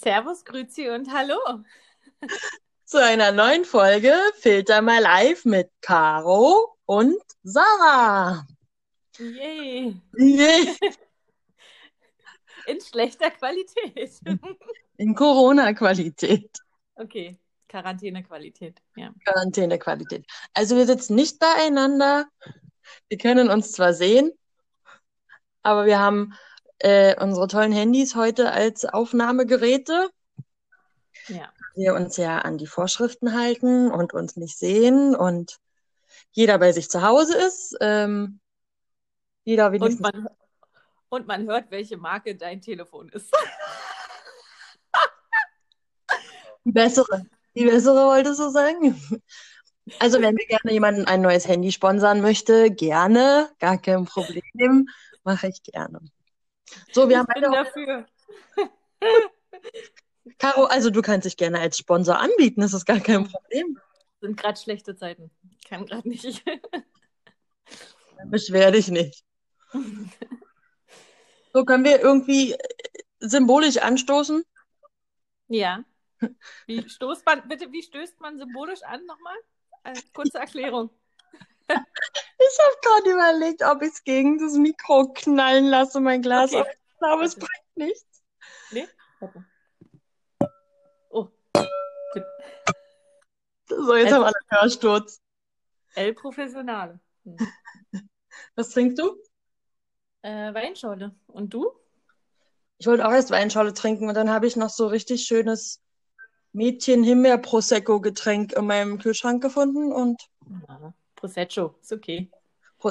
Servus, Grüezi und Hallo. Zu einer neuen Folge Filter mal live mit Caro und Sarah. Yay. Yay. In schlechter Qualität. In Corona-Qualität, Okay, Quarantäne-Qualität. Ja. Quarantäne-Qualität. Also wir sitzen nicht beieinander. Wir können uns zwar sehen, aber wir haben äh, unsere tollen Handys heute als Aufnahmegeräte. ja. Wir uns ja an die Vorschriften halten und uns nicht sehen und jeder bei sich zu Hause ist. Ähm, jeder Und man, und man hört, welche Marke dein Telefon ist. Die bessere. Die bessere wolltest du sagen? Also, wenn mir gerne jemand ein neues Handy sponsern möchte, gerne, gar kein Problem, mache ich gerne. So, wir haben Ich bin beide dafür. Caro, also du kannst dich gerne als Sponsor anbieten, das ist gar kein Problem. Sind gerade schlechte Zeiten. Kann gerade nicht. Beschwer dich nicht. So, können wir irgendwie symbolisch anstoßen? Ja. Wie stoßt man, bitte, wie stößt man symbolisch an nochmal? Äh, kurze Erklärung. Ich habe gerade überlegt, ob ich es gegen das Mikro knallen lasse, mein Glas. Okay. Aber ich glaube, es bringt nichts. Nee? Warte. Oh, So, jetzt Also- haben alle Hörsturz. El Professionale. Hm. Was trinkst du? Äh, Weinschorle. Und du? Ich wollte auch erst Weinschorle trinken und dann habe ich noch so richtig schönes Mädchen-Himbeer-Prosecco-Getränk in meinem Kühlschrank gefunden und Ja, Prosecco, ist okay.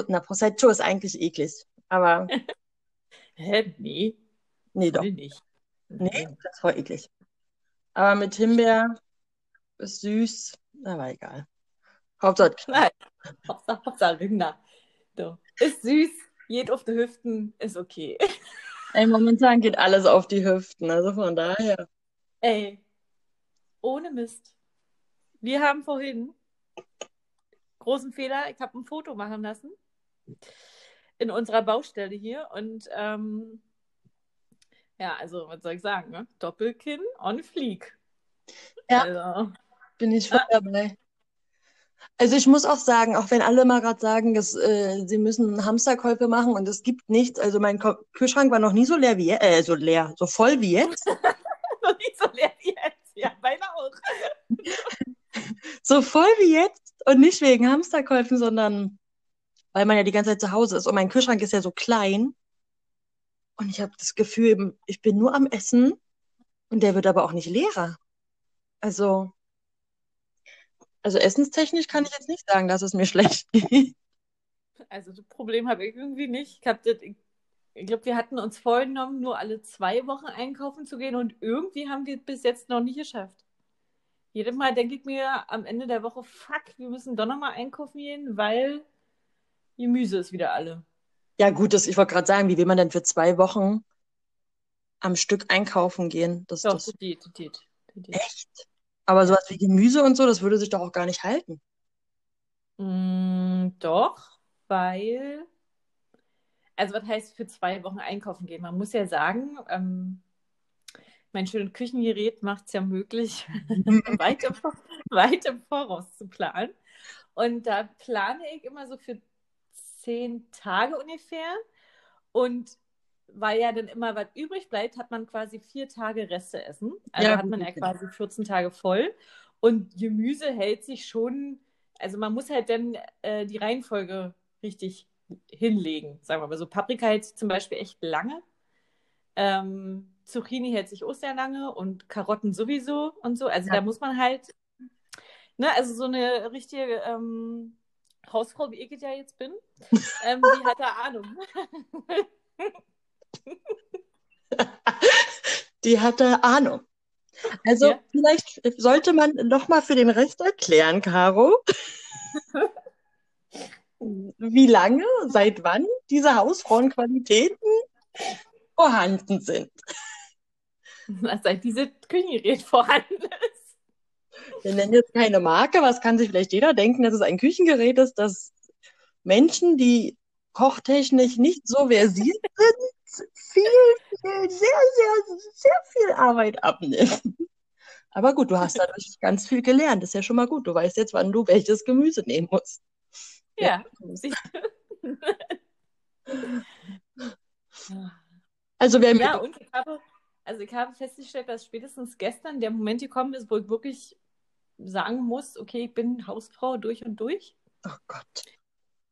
Na, Prosecco ist eigentlich eklig. Aber Hä? Nee, nee, doch. nicht. Nee, das ist voll eklig. Aber mit Himbeer ist süß, aber egal. Hauptsache, Nein. Hauptsache, Hauptsache Rinder. So. Ist süß, geht auf die Hüften, ist okay. ey, momentan geht alles auf die Hüften, also von daher. Ey, ohne Mist. Wir haben vorhin großen Fehler, ich habe ein Foto machen lassen in unserer Baustelle hier und ähm, ja, also was soll ich sagen, ne? Doppelkinn on fleek. Ja. Also, Bin ich voll dabei. Also ich muss auch sagen, auch wenn alle mal gerade sagen, dass, äh, sie müssen Hamsterkäufe machen und es gibt nichts, also mein Kühlschrank war noch nie so leer wie jetzt, äh, so leer, so voll wie jetzt. noch nicht so leer wie jetzt. Ja, meine auch. So voll wie jetzt und nicht wegen Hamsterkäufen, sondern weil man ja die ganze Zeit zu Hause ist und mein Kühlschrank ist ja so klein und ich habe das Gefühl, ich bin nur am Essen und der wird aber auch nicht leerer. Also, also essenstechnisch kann ich jetzt nicht sagen, dass es mir schlecht geht. Also das Problem habe ich irgendwie nicht. Ich, ich, ich glaube, wir hatten uns vorgenommen, nur alle zwei Wochen einkaufen zu gehen und irgendwie haben wir es bis jetzt noch nicht geschafft. Jedes Mal denke ich mir am Ende der Woche, fuck, wir müssen doch nochmal einkaufen gehen, weil Gemüse ist wieder alle. Ja, gut, das, ich wollte gerade sagen, wie will man denn für zwei Wochen am Stück einkaufen gehen? Das, Doch, das das geht, das geht. Das geht. echt. Aber sowas wie Gemüse und so, das würde sich doch auch gar nicht halten. Mm, doch, weil, also was heißt für zwei Wochen einkaufen gehen? Man muss ja sagen, ähm, mein schönes Küchengerät macht es ja möglich, weit im, weit im Voraus zu planen. Und da plane ich immer so für zehn Tage ungefähr. Und weil ja dann immer was übrig bleibt, hat man quasi vier Tage Reste essen. Also Ja, hat man ja quasi 14 Tage voll. Und Gemüse hält sich schon, also man muss halt dann äh, die Reihenfolge richtig hinlegen, sagen wir mal so. Paprika hält sich zum Beispiel echt lange. Ähm, Zucchini hält sich auch sehr lange und Karotten sowieso und so. Also Ja. da muss man halt, ne, also so eine richtige ähm, Hausfrau, wie ich ja jetzt bin, ähm, die hat da Ahnung. Die hatte Ahnung. Also Ja. vielleicht sollte man noch mal für den Rest erklären, Caro, wie lange, seit wann diese Hausfrauenqualitäten vorhanden sind. Seit dieses Küchengerät vorhanden ist. Wir nennen jetzt keine Marke, was kann sich vielleicht jeder denken, dass es ein Küchengerät ist, das Menschen, die kochtechnisch nicht so versiert sind, viel, viel, sehr, sehr, sehr viel Arbeit abnimmt. Aber gut, du hast dadurch ganz viel gelernt. Das ist ja schon mal gut. Du weißt jetzt, wann du welches Gemüse nehmen musst. Ja. Also wer Ja, mir, und ich habe, also ich habe festgestellt, dass spätestens gestern der Moment gekommen ist, wo ich wirklich sagen muss, okay, ich bin Hausfrau durch und durch. oh Gott.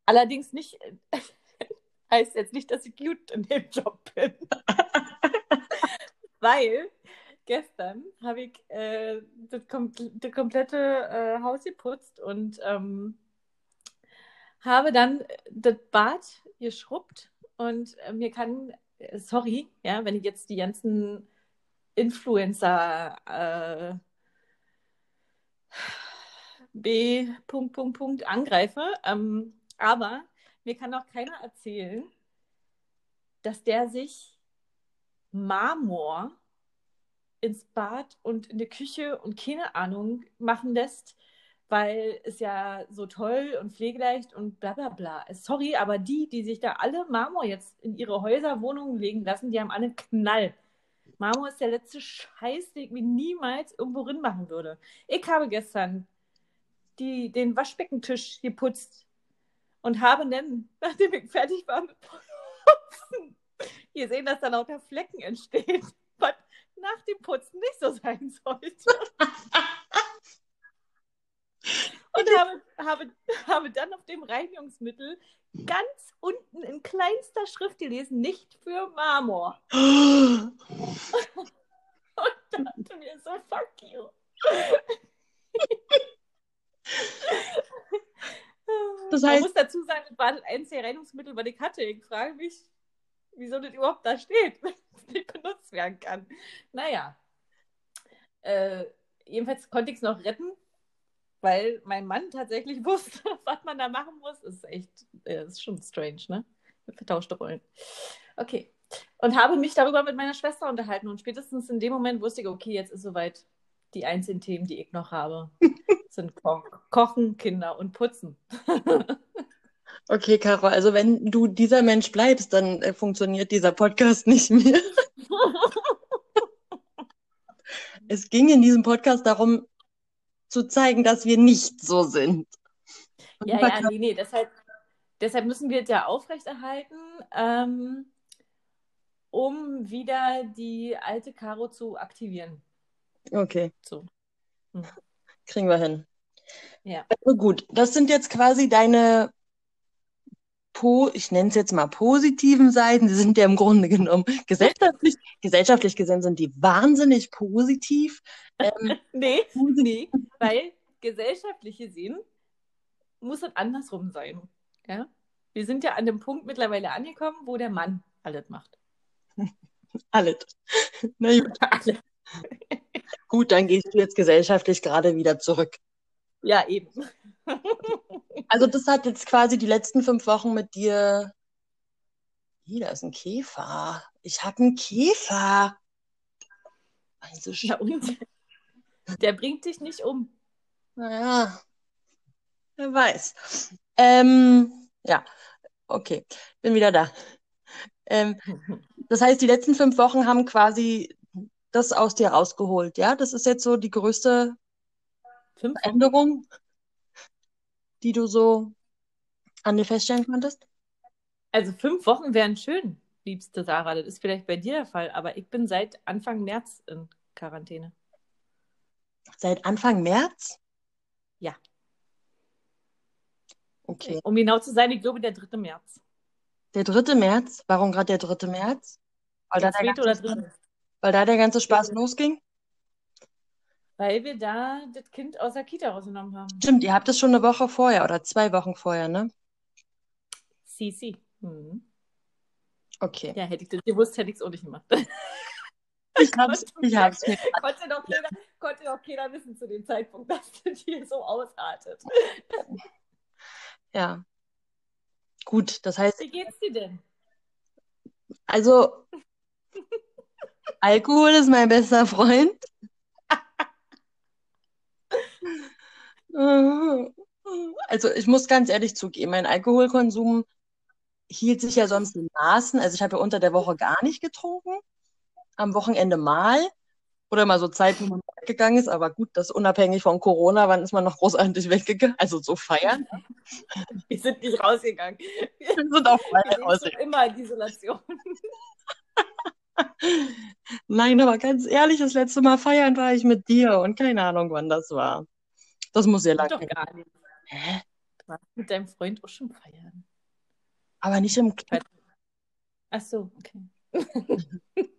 Allerdings nicht, heißt jetzt nicht, dass ich gut in dem Job bin. Weil gestern habe ich äh, das, kom das komplette äh, Haus geputzt und ähm, habe dann das Bad geschrubbt und äh, mir kann, sorry, ja, wenn ich jetzt die ganzen Influencer äh, B. Punkt, Punkt, Punkt angreife, ähm, aber mir kann auch keiner erzählen, dass der sich Marmor ins Bad und in die Küche und keine Ahnung machen lässt, weil es ja so toll und pflegeleicht und bla bla bla. ist. Sorry, aber die, die sich da alle Marmor jetzt in ihre Häuser, Wohnungen legen lassen, die haben alle Knall. Marmor ist der letzte Scheiß, den ich mir niemals irgendwo drin machen würde. Ich habe gestern die, den Waschbeckentisch geputzt und habe dann, nachdem ich fertig war mit Putzen, gesehen, dass da lauter Flecken entstehen, was nach dem Putzen nicht so sein sollte. Und habe, habe, habe dann auf dem Reinigungsmittel ganz unten in kleinster Schrift gelesen, nicht für Marmor. Und dachte mir so, fuck you. Das Man heißt- muss dazu sagen, das war das einzige Reinigungsmittel, was ich hatte. Ich frage mich, wieso das überhaupt da steht, wenn es nicht benutzt werden kann. Naja. Äh, jedenfalls konnte ich es noch retten, weil mein Mann tatsächlich wusste, was man da machen muss. Ist echt, äh, ist schon strange, ne? Vertauschte Rollen. Okay. Und habe mich darüber mit meiner Schwester unterhalten und spätestens in dem Moment wusste ich, okay, jetzt ist soweit. Die einzigen Themen, die ich noch habe, sind Ko Kochen, Kinder und Putzen. Okay, Caro, also wenn du dieser Mensch bleibst, dann äh, funktioniert dieser Podcast nicht mehr. Es ging in diesem Podcast darum, zu zeigen, dass wir nicht so sind. Und Ja, ja, nee, nee, deshalb, deshalb müssen wir es ja aufrechterhalten, ähm, um wieder die alte Caro zu aktivieren. Okay, So. kriegen wir hin. Ja. Also gut, das sind jetzt quasi deine, po ich nenne es jetzt mal positiven Seiten. Sie sind ja im Grunde genommen gesellschaftlich, gesellschaftlich gesehen sind die wahnsinnig positiv. Ähm, Nee, nee, weil gesellschaftlich gesehen muss es andersrum sein. Ja? Wir sind ja an dem Punkt mittlerweile angekommen, wo der Mann alles macht. alles. Na gut, Alles. gut, dann gehst du jetzt gesellschaftlich gerade wieder zurück. Ja, eben. Also das hat jetzt quasi die letzten fünf Wochen mit dir. Hier, da ist ein Käfer. Ich habe einen Käfer. Also, Ja, und? Der bringt dich nicht um. naja, wer weiß. Ähm, ja, okay, bin wieder da. Ähm, das heißt, die letzten fünf Wochen haben quasi das aus dir rausgeholt, ja? Das ist jetzt so die größte Fünf Wochen? Die du so an dir feststellen konntest? Also fünf Wochen wären schön, liebste Sarah. Das ist vielleicht bei dir der Fall, aber ich bin seit Anfang März in Quarantäne. Seit Anfang März? Ja. Okay. Um genau zu sein, ich glaube der 3. März. Der 3. März? Warum gerade der 3. März? Weil da Der zweite oder ganze, dritte. weil da der ganze Spaß losging? Weil wir da das Kind aus der Kita rausgenommen haben. Stimmt, ihr habt es schon eine Woche vorher oder zwei Wochen vorher, ne? Sisi. Mhm. Okay. Ja, hätte ich das gewusst, hätte ich es auch nicht gemacht. Ich hab's, ich hab's mir. konnte, doch keiner, konnte doch keiner wissen zu dem Zeitpunkt, dass das hier so ausartet. Ja. Gut, das heißt, Wie geht's dir denn? also Alkohol ist mein bester Freund. Also ich muss ganz ehrlich zugeben, mein Alkoholkonsum hielt sich ja sonst in Maßen. Also ich habe ja unter der Woche gar nicht getrunken. Am Wochenende mal. Oder mal so Zeit, wo man weggegangen ist. Aber gut, das unabhängig von Corona, wann ist man noch großartig weggegangen? Also so feiern. Wir sind nicht rausgegangen. Wir sind auch Wir beide sind raus. schon immer in Isolation. Nein, aber ganz ehrlich, das letzte Mal feiern war ich mit dir und keine Ahnung, wann das war. Das muss ja Doch gar nicht. Hä? Du warst mit deinem Freund auch schon feiern. Aber nicht im Club. Ach so, okay.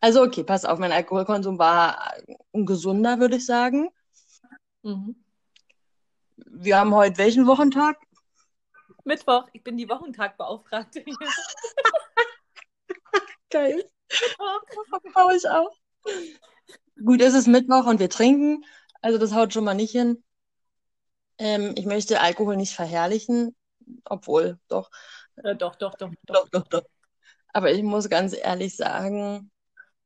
Also okay, pass auf, mein Alkoholkonsum war ein gesunder, würde ich sagen. Mhm. Wir haben heute welchen Wochentag? Mittwoch, ich bin die Wochentagbeauftragte. Geil. Brauche ich auch. Gut, es ist Mittwoch und wir trinken. Also das haut schon mal nicht hin. Ähm, ich möchte Alkohol nicht verherrlichen, obwohl, doch, Äh, doch, doch, doch, doch. doch, doch. Aber ich muss ganz ehrlich sagen,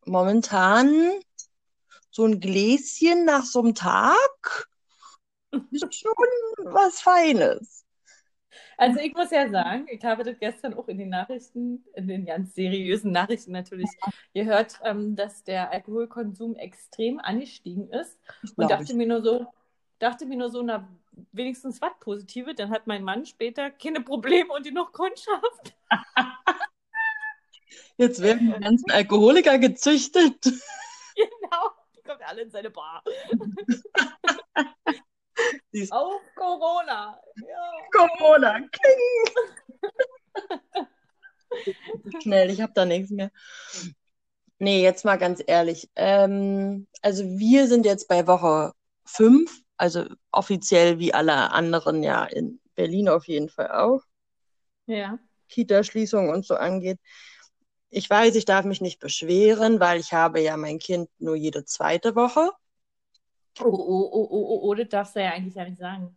momentan so ein Gläschen nach so einem Tag ist schon was Feines. Also ich muss ja sagen, ich habe das gestern auch in den Nachrichten, in den ganz seriösen Nachrichten natürlich gehört, ähm, dass der Alkoholkonsum extrem angestiegen ist. Und dachte ich. mir nur so, dachte mir nur so, na, wenigstens was Positive, dann hat mein Mann später keine Probleme und die noch Kundschaft. Jetzt werden die ganzen Alkoholiker gezüchtet. Genau. Die kommt alle in seine Bar. Auf Corona. Ja. Corona. Kling. Schnell, ich habe da nichts mehr. Nee, jetzt mal ganz ehrlich. Ähm, also wir sind jetzt bei Woche fünf, also offiziell wie alle anderen ja in Berlin auf jeden Fall auch. Ja. Kita-Schließung und so angeht. Ich weiß, ich darf mich nicht beschweren, weil ich habe ja mein Kind nur jede zweite Woche. Oh, oh, oh, oh, oh, oh, das darfst du ja eigentlich ja nicht sagen.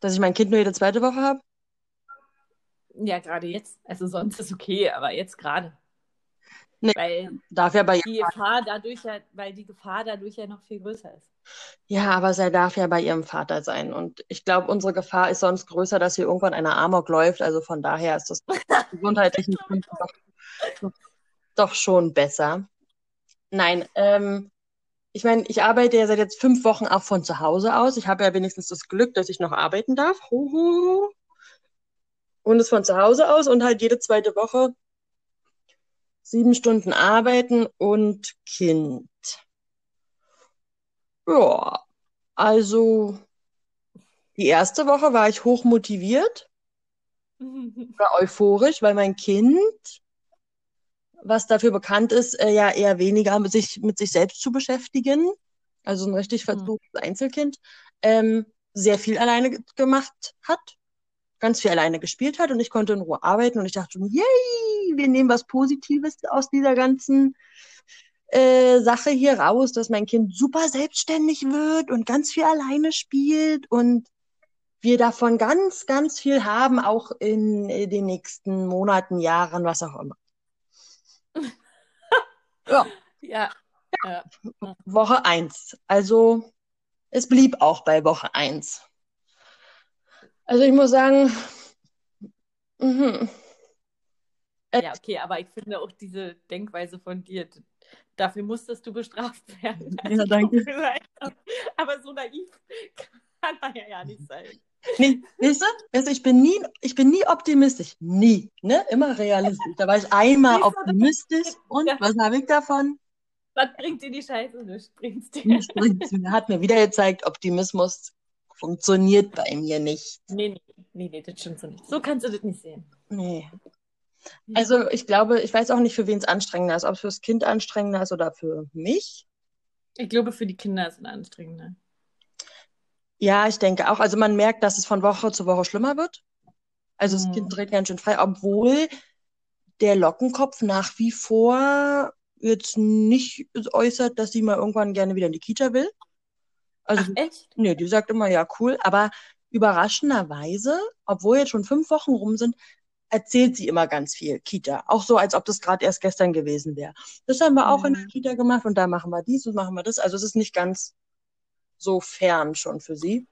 Dass ich mein Kind nur jede zweite Woche habe? Ja, gerade jetzt. Also sonst ist okay, aber jetzt gerade. Nee. Weil Darf ja bei die Gefahr dadurch ja, weil die Gefahr dadurch ja noch viel größer ist. Ja, aber sie darf ja bei ihrem Vater sein. Und ich glaube, unsere Gefahr ist sonst größer, dass hier irgendwann einer Amok läuft. Also von daher ist das gesundheitlichen Gründen doch, doch schon besser. Nein, ähm, ich meine, ich arbeite ja seit jetzt fünf Wochen auch von zu Hause aus. Ich habe ja wenigstens das Glück, dass ich noch arbeiten darf. Huhu. Und es von zu Hause aus und halt jede zweite Woche sieben Stunden arbeiten und Kind. Ja, also die erste Woche war ich hoch motiviert, war euphorisch, weil mein Kind, was dafür bekannt ist, äh, ja eher weniger mit sich, mit sich selbst zu beschäftigen, also ein richtig versuchtes Einzelkind, ähm, sehr viel alleine ge- gemacht hat, ganz viel alleine gespielt hat und ich konnte in Ruhe arbeiten und ich dachte yay, wir nehmen was Positives aus dieser ganzen äh, Sache hier raus, dass mein Kind super selbstständig wird und ganz viel alleine spielt und wir davon ganz, ganz viel haben, auch in äh, den nächsten Monaten, Jahren, was auch immer. Ja, Ja. ja. Woche eins. Also es blieb auch bei Woche eins. Also ich muss sagen, mhm. Ja, okay, aber ich finde auch diese Denkweise von dir, dafür musstest du bestraft werden. Ja, danke. mir leid, Aber so naiv kann man ja, ja nicht sein. Nee, weißt du, weißt du, ich bin nie, ich bin nie optimistisch. Nie, ne? Immer realistisch. Da war ich einmal optimistisch und was habe ich davon? Was bringt dir die Scheiße? Nichts bringt's dir. Nichts bringt's mir. Hat mir wieder gezeigt, Optimismus funktioniert bei mir nicht. Nee, nee, nee, nee, das stimmt so nicht. So kannst du das nicht sehen. Nee. Also ich glaube, ich weiß auch nicht, für wen es anstrengender ist, ob es fürs Kind anstrengender ist oder für mich. Ich glaube, für die Kinder ist es anstrengender. Ja, ich denke auch. Also man merkt, dass es von Woche zu Woche schlimmer wird. Also das Mhm. Kind dreht ganz schön frei, obwohl der Lockenkopf nach wie vor jetzt nicht äußert, dass sie mal irgendwann gerne wieder in die Kita will. Also Ach, echt? Nee, die sagt immer, ja, cool. Aber überraschenderweise, obwohl jetzt schon fünf Wochen rum sind, erzählt sie immer ganz viel Kita. Auch so, als ob das gerade erst gestern gewesen wäre. Das haben wir auch in der Mhm. Kita gemacht und da machen wir dies und machen wir das. Also es ist nicht ganz so fern schon für sie.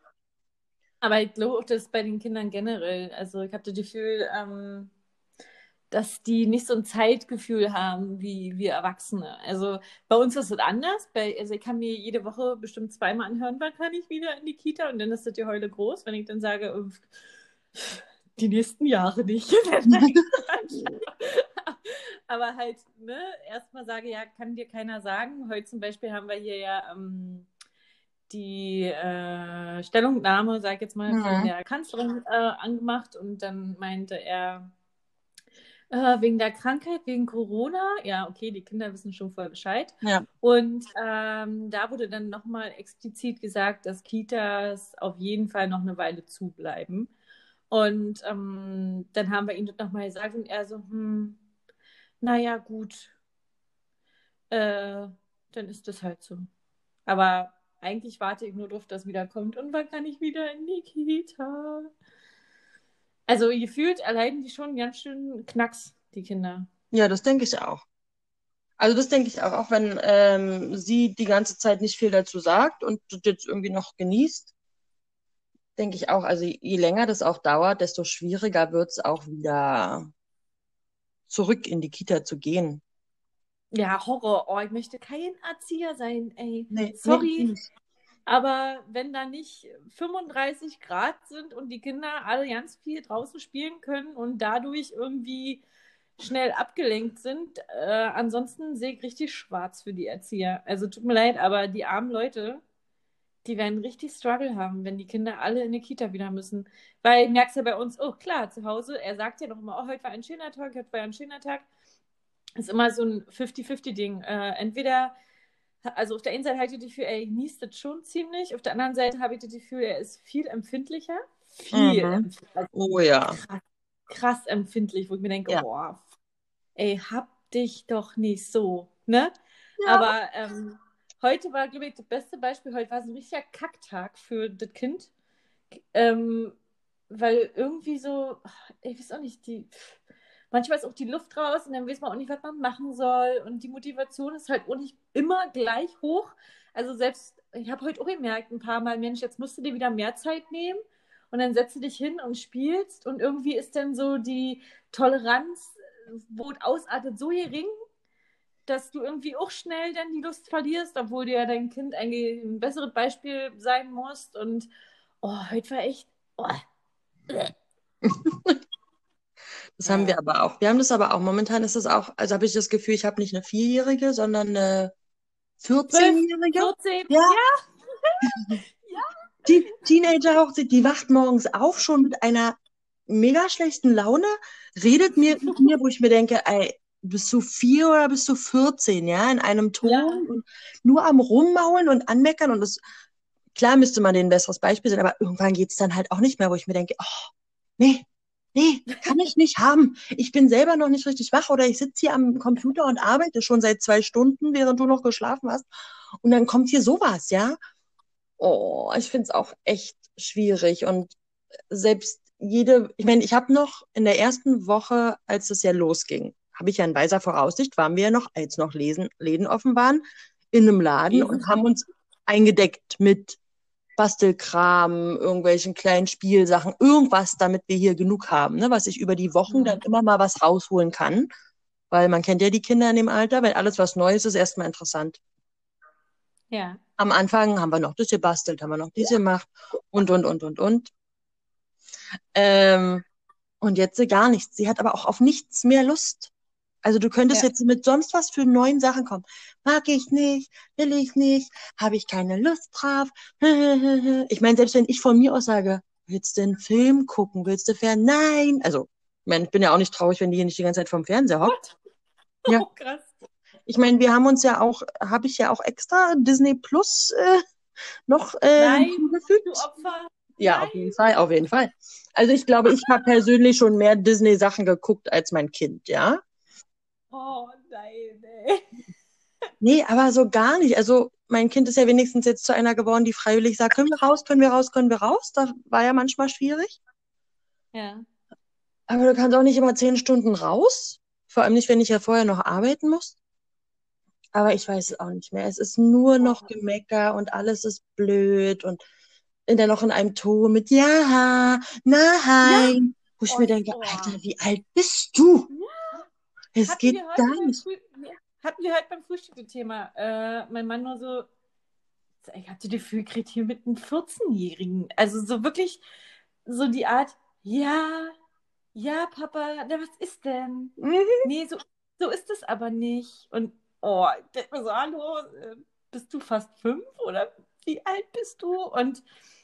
Aber ich glaube, das ist bei den Kindern generell. Also ich habe das Gefühl, ähm, dass die nicht so ein Zeitgefühl haben wie wir Erwachsene. Also bei uns ist es anders. Bei, also ich kann mir jede Woche bestimmt zweimal anhören, wann kann ich wieder in die Kita und dann ist das die Heule groß, wenn ich dann sage, die nächsten Jahre nicht. Aber halt, ne, erstmal sage, ja, kann dir keiner sagen. Heute zum Beispiel haben wir hier ja ähm, die äh, Stellungnahme, sag ich jetzt mal, mhm. von der Kanzlerin äh, angemacht und dann meinte er, äh, wegen der Krankheit, wegen Corona. Ja, okay, die Kinder wissen schon voll Bescheid. Ja. Und ähm, da wurde dann nochmal explizit gesagt, dass Kitas auf jeden Fall noch eine Weile zubleiben. Und ähm, dann haben wir ihm das nochmal gesagt und er so, hm, naja, gut, äh, dann ist das halt so. Aber eigentlich warte ich nur darauf, dass wieder kommt und wann kann ich wieder in die Kita? Also gefühlt erleiden die schon ganz schön Knacks, die Kinder. Ja, das denke ich auch. Also das denke ich auch, auch wenn ähm, sie die ganze Zeit nicht viel dazu sagt und das jetzt irgendwie noch genießt, denke ich auch, also je länger das auch dauert, desto schwieriger wird es auch wieder zurück in die Kita zu gehen. Ja, Horror. Oh, ich möchte kein Erzieher sein, ey. Nee, Sorry. Nee, aber wenn da nicht 35 Grad sind und die Kinder alle ganz viel draußen spielen können und dadurch irgendwie schnell abgelenkt sind, äh, ansonsten sehe ich richtig schwarz für die Erzieher. Also tut mir leid, aber die armen Leute, die werden richtig Struggle haben, wenn die Kinder alle in die Kita wieder müssen. Weil merkst du ja bei uns, oh klar, zu Hause, er sagt ja noch immer, oh, heute war ein schöner Tag, heute war ein schöner Tag. Ist immer so ein 50-50-Ding. Äh, entweder also auf der einen Seite habe ich das Gefühl, er genießt das schon ziemlich. Auf der anderen Seite habe ich das Gefühl, er ist viel empfindlicher. Viel. Mhm. Empfindlicher. Oh ja. Krass, krass, empfindlich, wo ich mir denke, ja. boah, ey, hab dich doch nicht so, ne? Ja. Aber ähm, heute war, glaube ich, das beste Beispiel. Heute war so ein richtiger Kacktag für das Kind. Ähm, weil irgendwie so, ich weiß auch nicht, die manchmal ist auch die Luft raus und dann weiß man auch nicht, was man machen soll. Und die Motivation ist halt auch nicht immer gleich hoch. Also selbst, ich habe heute auch gemerkt, ein paar Mal, Mensch, jetzt musst du dir wieder mehr Zeit nehmen. Und dann setzt du dich hin und spielst. Und irgendwie ist dann so die Toleranz, wo es ausartet, so gering, dass du irgendwie auch schnell dann die Lust verlierst, obwohl dir ja dein Kind eigentlich ein besseres Beispiel sein muss. Und oh, heute war echt. Oh. Das haben wir aber auch. Wir haben das aber auch. Momentan ist das auch, also habe ich das Gefühl, ich habe nicht eine Vierjährige, sondern eine 14-Jährige. 14, ja. ja. ja. Die Teenager auch, die wacht morgens auf schon mit einer mega schlechten Laune, redet mir mit mir, wo ich mir denke, ey, bist du vier oder bist du 14, ja, in einem Ton ja. und nur am Rummaulen und anmeckern und das, klar müsste man denen ein besseres Beispiel sein, aber irgendwann geht es dann halt auch nicht mehr, wo ich mir denke, oh, nee, nee, kann ich nicht haben. Ich bin selber noch nicht richtig wach oder ich sitze hier am Computer und arbeite schon seit zwei Stunden, während du noch geschlafen hast. Und dann kommt hier sowas, ja. Oh, ich finde es auch echt schwierig. Und selbst jede, ich meine, ich habe noch in der ersten Woche, als es ja losging, habe ich ja in weiser Voraussicht, waren wir ja noch, als noch Lesen, Läden offen waren, in einem Laden und haben uns eingedeckt mit Bastelkram, irgendwelchen kleinen Spielsachen, irgendwas, damit wir hier genug haben, ne, was ich über die Wochen dann immer mal was rausholen kann. Weil man kennt ja die Kinder in dem Alter, wenn alles was Neues ist, erstmal interessant. Ja. Am Anfang haben wir noch das gebastelt, haben wir noch dies gemacht und, und, und, und, und. Ähm, und jetzt gar nichts. Sie hat aber auch auf nichts mehr Lust. Also du könntest ja. jetzt mit sonst was für neuen Sachen kommen. Mag ich nicht, will ich nicht, habe ich keine Lust drauf. Ich meine, selbst wenn ich von mir aus sage, willst du einen Film gucken, willst du fern? Nein. Also, ich meine, ich bin ja auch nicht traurig, wenn die hier nicht die ganze Zeit vom Fernseher hockt. Ja. Oh, krass. Ich meine, wir haben uns ja auch, habe ich ja auch extra Disney Plus äh, noch äh, Nein, hinzugefügt. Du Opfer. Ja, Nein. auf jeden Fall, auf jeden Fall. Also ich glaube, ich habe persönlich schon mehr Disney-Sachen geguckt als mein Kind, ja. Oh nein, ey. Nee, aber so gar nicht. Also mein Kind ist ja wenigstens jetzt zu einer geworden, die freiwillig sagt, können wir raus, können wir raus, können wir raus. Das war ja manchmal schwierig. Ja. Aber du kannst auch nicht immer zehn Stunden raus. Vor allem nicht, wenn ich ja vorher noch arbeiten muss. Aber ich weiß es auch nicht mehr. Es ist nur noch Gemecker und alles ist blöd und dann noch in einem Ton mit Ja, nein. Wo ich Oh, mir denke, oh. Alter, wie alt bist du? Es Hatten geht wir heute gar beim nicht. Hatten wir heute beim Frühstück das Thema. Äh, mein Mann nur so, ich hatte das Gefühl, kriegt hier mit einem 14-Jährigen. Also so wirklich so die Art, ja, ja, Papa, na, was ist denn? Mhm. Nee, so, so ist es aber nicht. Und oh, ich denk mir so, hallo, äh, bist du fast fünf oder wie alt bist du? Und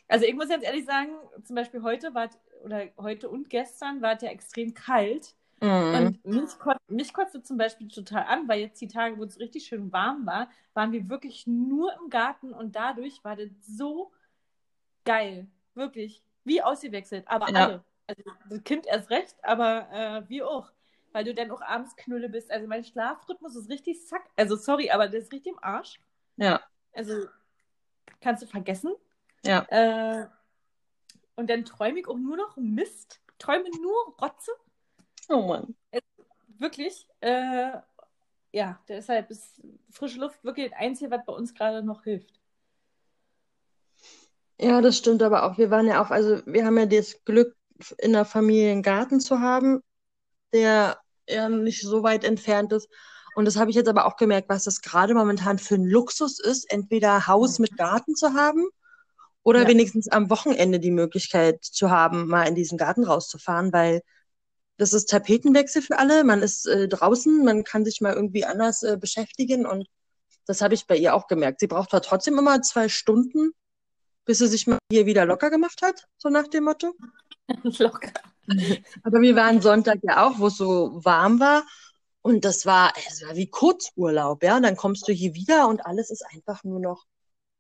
also ich muss jetzt ehrlich sagen, zum Beispiel heute war oder heute und gestern war es ja extrem kalt. Mhm. Und mich, kot mich kotzte zum Beispiel total an, weil jetzt die Tage, wo es richtig schön warm war, waren wir wirklich nur im Garten und dadurch war das so geil. Wirklich. Wie ausgewechselt. Aber Ja. alle. Also das Kind erst recht, aber äh, wir auch. Weil du dann auch abends Knülle bist. Also mein Schlafrhythmus ist richtig zack. Also sorry, aber das ist richtig im Arsch. Ja, Also kannst du vergessen. ja. Äh, und dann träume ich auch nur noch Mist. Träume nur Rotze. Oh Mann. Wirklich. Äh, ja, deshalb ist frische Luft wirklich das Einzige, was bei uns gerade noch hilft. Ja, das stimmt aber auch. Wir waren ja auch, also wir haben ja das Glück, in der Familie einen Garten zu haben, der ja nicht so weit entfernt ist. Und das habe ich jetzt aber auch gemerkt, was das gerade momentan für ein Luxus ist, entweder Haus mit Garten zu haben oder Ja. wenigstens am Wochenende die Möglichkeit zu haben, mal in diesen Garten rauszufahren, weil das ist Tapetenwechsel für alle. Man ist äh, draußen, man kann sich mal irgendwie anders äh, beschäftigen und das habe ich bei ihr auch gemerkt. Sie braucht zwar trotzdem immer zwei Stunden, bis sie sich mal hier wieder locker gemacht hat, so nach dem Motto. Locker. Aber wir waren Sonntag ja auch, wo es so warm war. Und das war, es war wie Kurzurlaub, ja. Und dann kommst du hier wieder und alles ist einfach nur noch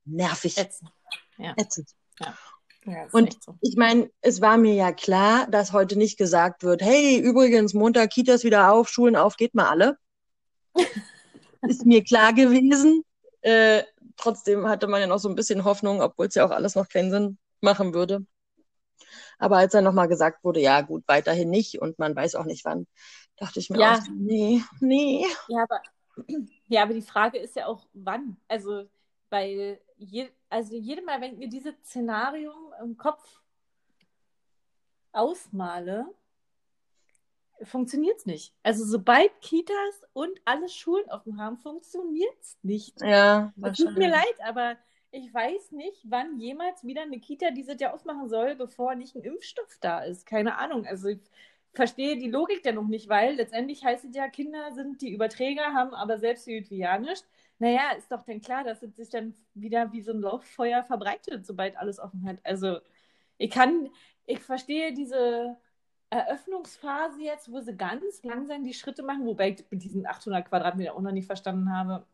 nervig, Ätzend. ätzend. Ja, ist Und so. ich meine, es war mir ja klar, dass heute nicht gesagt wird, hey, übrigens, Montag, Kitas wieder auf, Schulen auf, geht mal alle. ist mir klar gewesen. Äh, trotzdem hatte man ja noch so ein bisschen Hoffnung, obwohl es ja auch alles noch keinen Sinn machen würde. Aber als dann nochmal gesagt wurde, ja gut, weiterhin nicht und man weiß auch nicht wann, dachte ich mir Ja. auch, nee, nee. Ja, aber, ja, aber die Frage ist ja auch, wann. Also, weil je, also jedes Mal, wenn ich mir dieses Szenario im Kopf ausmale, funktioniert es nicht. Also, sobald Kitas und alle Schulen offen haben, funktioniert es nicht. Ja, Es tut mir leid, aber ich weiß nicht, wann jemals wieder eine Kita dieses Jahr aufmachen soll, bevor nicht ein Impfstoff da ist. Keine Ahnung. Also ich verstehe die Logik der noch nicht, weil letztendlich heißt es ja, Kinder sind die Überträger, haben aber selbst die ja nicht. Naja, ist doch dann klar, dass es sich dann wieder wie so ein Lauffeuer verbreitet, sobald alles offen hat. Also ich kann, ich verstehe diese Eröffnungsphase jetzt, wo sie ganz langsam die Schritte machen, wobei ich mit diesen 800 Quadratmeter auch noch nicht verstanden habe.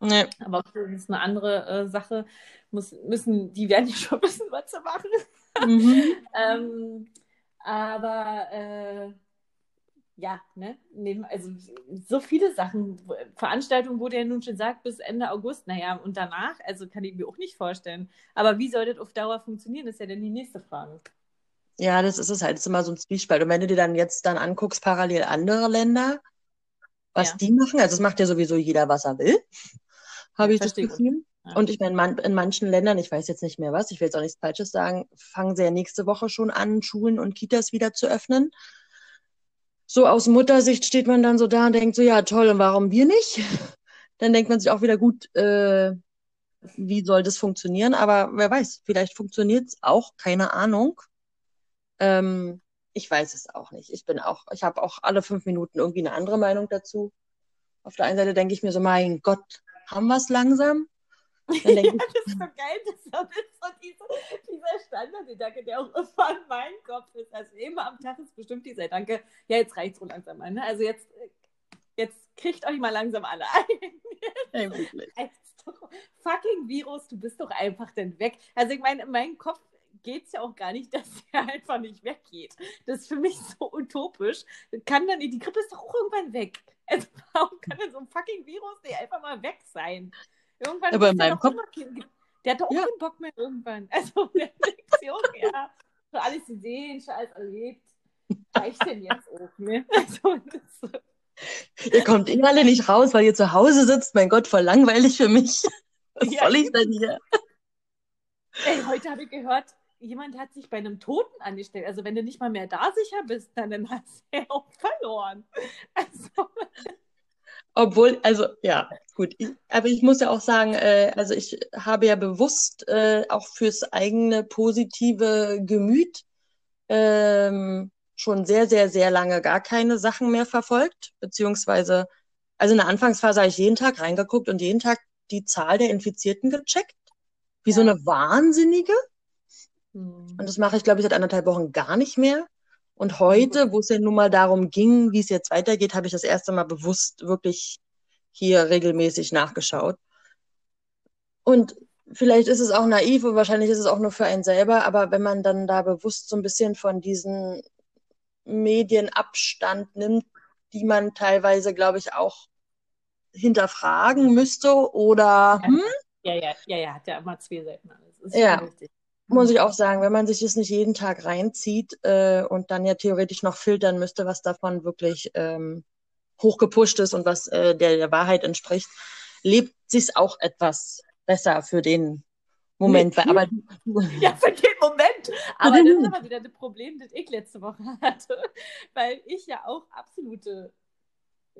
Nee. Aber das ist eine andere äh, Sache. Muss, müssen, die werden ja schon wissen, was sie machen. Mhm. Ähm, aber äh, ja, ne? Also so viele Sachen. Veranstaltungen wurde ja nun schon gesagt, bis Ende August. Naja, und danach, also kann ich mir auch nicht vorstellen. Aber wie soll das auf Dauer funktionieren, ist ja dann die nächste Frage. Ja, das ist es halt. Das ist immer so ein Zwiespalt. Und wenn du dir dann jetzt dann anguckst, parallel andere Länder, was Ja. die machen, also es macht ja sowieso jeder, was er will, habe ich das verstehe ich. Gefühl. Ja. Und ich meine, man, in manchen Ländern, ich weiß jetzt nicht mehr was, ich will jetzt auch nichts Falsches sagen, fangen sie ja nächste Woche schon an, Schulen und Kitas wieder zu öffnen. So aus Muttersicht steht man dann so da und denkt so, ja toll, und warum wir nicht? Dann denkt man sich auch wieder, gut, äh, wie soll das funktionieren? Aber wer weiß, vielleicht funktioniert es auch, keine Ahnung. Ähm, ich weiß es auch nicht. Ich bin auch, ich habe auch alle fünf Minuten irgendwie eine andere Meinung dazu. Auf der einen Seite denke ich mir so, mein Gott, haben wir es langsam? Dann denke ich, Das ist so geil, das ist so, diese, dieser Standardgedanke, der auch immer in meinem Kopf ist. Also immer am Tag ist bestimmt dieser Gedanke, ja, jetzt reicht's so langsam mal. Ne? Also jetzt, jetzt kriegt euch mal langsam alle ein. ey, wirklich. Es Fucking Virus, du bist doch einfach dann weg. Also ich meine, in meinem Kopf geht es ja auch gar nicht, dass der einfach nicht weggeht. Das ist für mich so utopisch. Kann dann, die Grippe ist doch auch irgendwann weg. Also warum kann denn so ein fucking Virus nicht einfach mal weg sein? Irgendwann Aber in meinem Kopf- kein- Der hat doch auch Ja. keinen Bock mehr irgendwann. Also der denkt sich auch, ja, schon alles gesehen, schon alles erlebt. Reicht denn jetzt auch, ne? Also, so. Ihr kommt eh alle nicht raus, weil ihr zu Hause sitzt. Mein Gott, voll langweilig für mich. Was Ja. soll ich denn hier? Ey, heute habe ich gehört, jemand hat sich bei einem Toten angestellt. Also wenn du nicht mal mehr da sicher bist, dann, dann hast du ja auch verloren. Also. Obwohl, also ja, gut. Ich, aber ich muss ja auch sagen, äh, also ich habe ja bewusst äh, auch fürs eigene positive Gemüt ähm, schon sehr, sehr, sehr lange gar keine Sachen mehr verfolgt, beziehungsweise, also in der Anfangsphase habe ich jeden Tag reingeguckt und jeden Tag die Zahl der Infizierten gecheckt. Wie ja. so eine Wahnsinnige. Hm. Und das mache ich, glaube ich, seit anderthalb Wochen gar nicht mehr. Und heute, wo es ja nun mal darum ging, wie es jetzt weitergeht, habe ich das erste Mal bewusst wirklich hier regelmäßig nachgeschaut. Und vielleicht ist es auch naiv und wahrscheinlich ist es auch nur für einen selber, aber wenn man dann da bewusst so ein bisschen von diesen Medienabstand nimmt, die man teilweise, glaube ich, auch hinterfragen müsste oder. Hm? Ja, ja, ja, ja, hat ja immer zwei Seiten alles. ja. Richtig muss ich auch sagen, wenn man sich das nicht jeden Tag reinzieht äh, und dann ja theoretisch noch filtern müsste, was davon wirklich ähm, hochgepusht ist und was äh, der, der Wahrheit entspricht, lebt sich auch etwas besser für den Moment. Nee, aber, ja, für den Moment. Aber das ist aber wieder das Problem, das ich letzte Woche hatte, weil ich ja auch absolute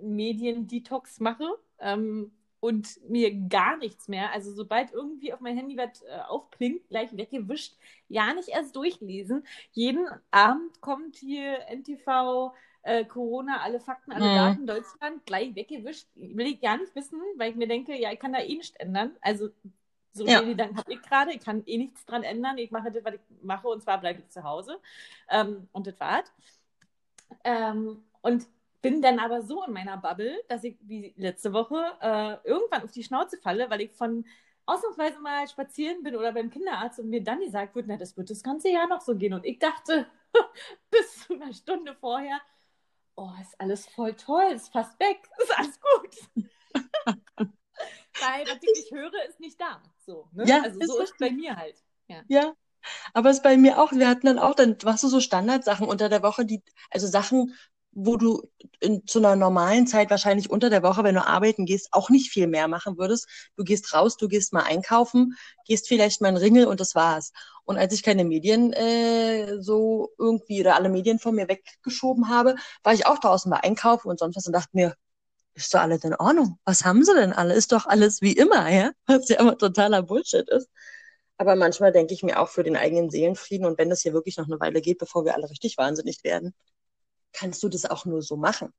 Mediendetox mache. Ähm, und mir gar nichts mehr. Also sobald irgendwie auf mein Handy was äh, aufklingt, gleich weggewischt, ja nicht erst durchlesen. Jeden Abend kommt hier NTV, äh, Corona, alle Fakten, alle mhm. Daten, Deutschland, gleich weggewischt. Will ich gar nicht wissen, weil ich mir denke, ja, ich kann da eh nicht ändern. Also so ja. Gedanken habe ich gerade. Ich kann eh nichts dran ändern. Ich mache das, was ich mache, und zwar bleibe ich zu Hause. Ähm, und das war's. Ähm, und bin dann aber so in meiner Bubble, dass ich wie letzte Woche äh, irgendwann auf die Schnauze falle, weil ich von ausnahmsweise mal spazieren bin oder beim Kinderarzt und mir dann gesagt wird, na, das wird das ganze Jahr noch so gehen. Und ich dachte bis zu einer Stunde vorher, oh, ist alles voll toll, ist fast weg, ist alles gut. Weil was ich nicht höre, ist nicht da. So, ne? ja, also so ist es bei mir halt. Ja. ja. Aber es ist bei mir auch, wir hatten dann auch, dann warst du so Standardsachen unter der Woche, die, also Sachen, wo du in, zu einer normalen Zeit wahrscheinlich unter der Woche, wenn du arbeiten gehst, auch nicht viel mehr machen würdest. Du gehst raus, du gehst mal einkaufen, gehst vielleicht mal einen Ringel und das war's. Und als ich keine Medien äh, so irgendwie oder alle Medien von mir weggeschoben habe, war ich auch draußen mal einkaufen und sonst was und dachte mir, ist doch alles in Ordnung. Was haben sie denn alle? Ist doch alles wie immer, ja? Was ja immer totaler Bullshit ist. Aber manchmal denke ich mir auch für den eigenen Seelenfrieden und wenn das hier wirklich noch eine Weile geht, bevor wir alle richtig wahnsinnig werden, kannst du das auch nur so machen.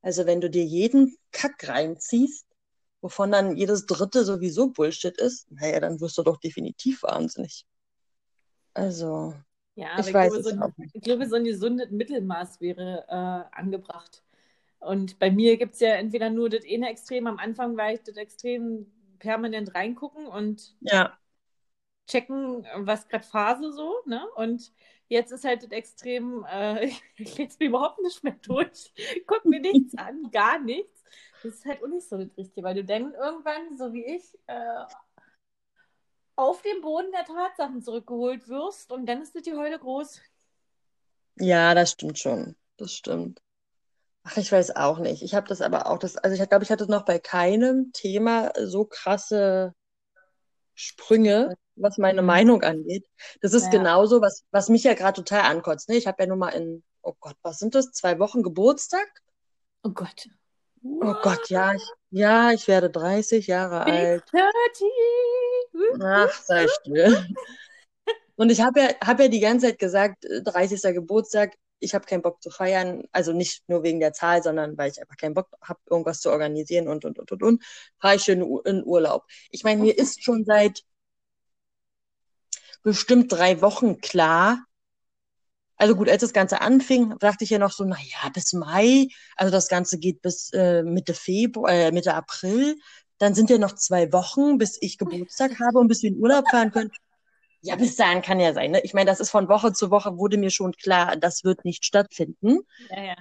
Also wenn du dir jeden Kack reinziehst, wovon dann jedes dritte sowieso Bullshit ist, naja, dann wirst du doch definitiv wahnsinnig. Also, ja, ich, weiß glaube, so ein, ich glaube, so ein gesundes Mittelmaß wäre äh, angebracht. Und bei mir gibt es ja entweder nur das eine Extrem, am Anfang war ich das Extrem permanent reingucken und ja. Checken, was gerade Phase so, ne? Und Jetzt ist halt das Extrem, äh, ich lese mir überhaupt nicht mehr durch, guck mir nichts an, gar nichts. Das ist halt auch nicht so das Richtige, weil du dann irgendwann, so wie ich, äh, auf den Boden der Tatsachen zurückgeholt wirst und dann ist die Heule groß. Ja, das stimmt schon. Das stimmt. Ach, ich weiß auch nicht. Ich habe das aber auch, das, also ich glaube, ich hatte noch bei keinem Thema so krasse Sprünge was meine mhm. Meinung angeht. Das ist ja. genauso, was, was mich ja gerade total ankotzt. Ne? Ich habe ja nun mal in, oh Gott, was sind das? Zwei Wochen Geburtstag? Oh Gott. Oh Gott, ja, ich, ja, ich werde 30 Jahre Big alt. 30. Ach, sei still. Und ich habe ja, hab ja die ganze Zeit gesagt, 30. Äh, Geburtstag, ich habe keinen Bock zu feiern. Also nicht nur wegen der Zahl, sondern weil ich einfach keinen Bock habe, irgendwas zu organisieren und, und, und, und, und. Fahre ich schön in Urlaub. Ich meine, mir ist schon seit bestimmt drei Wochen klar. Also gut, als das Ganze anfing, dachte ich ja noch so, na ja, bis Mai, also das Ganze geht bis äh, Mitte Februar, äh, Mitte April. Dann sind ja noch zwei Wochen, bis ich Geburtstag habe und bis wir in Urlaub fahren können. Ja, bis dahin kann ja sein. Ne? Ich meine, das ist von Woche zu Woche, wurde mir schon klar, das wird nicht stattfinden. Ja, ja.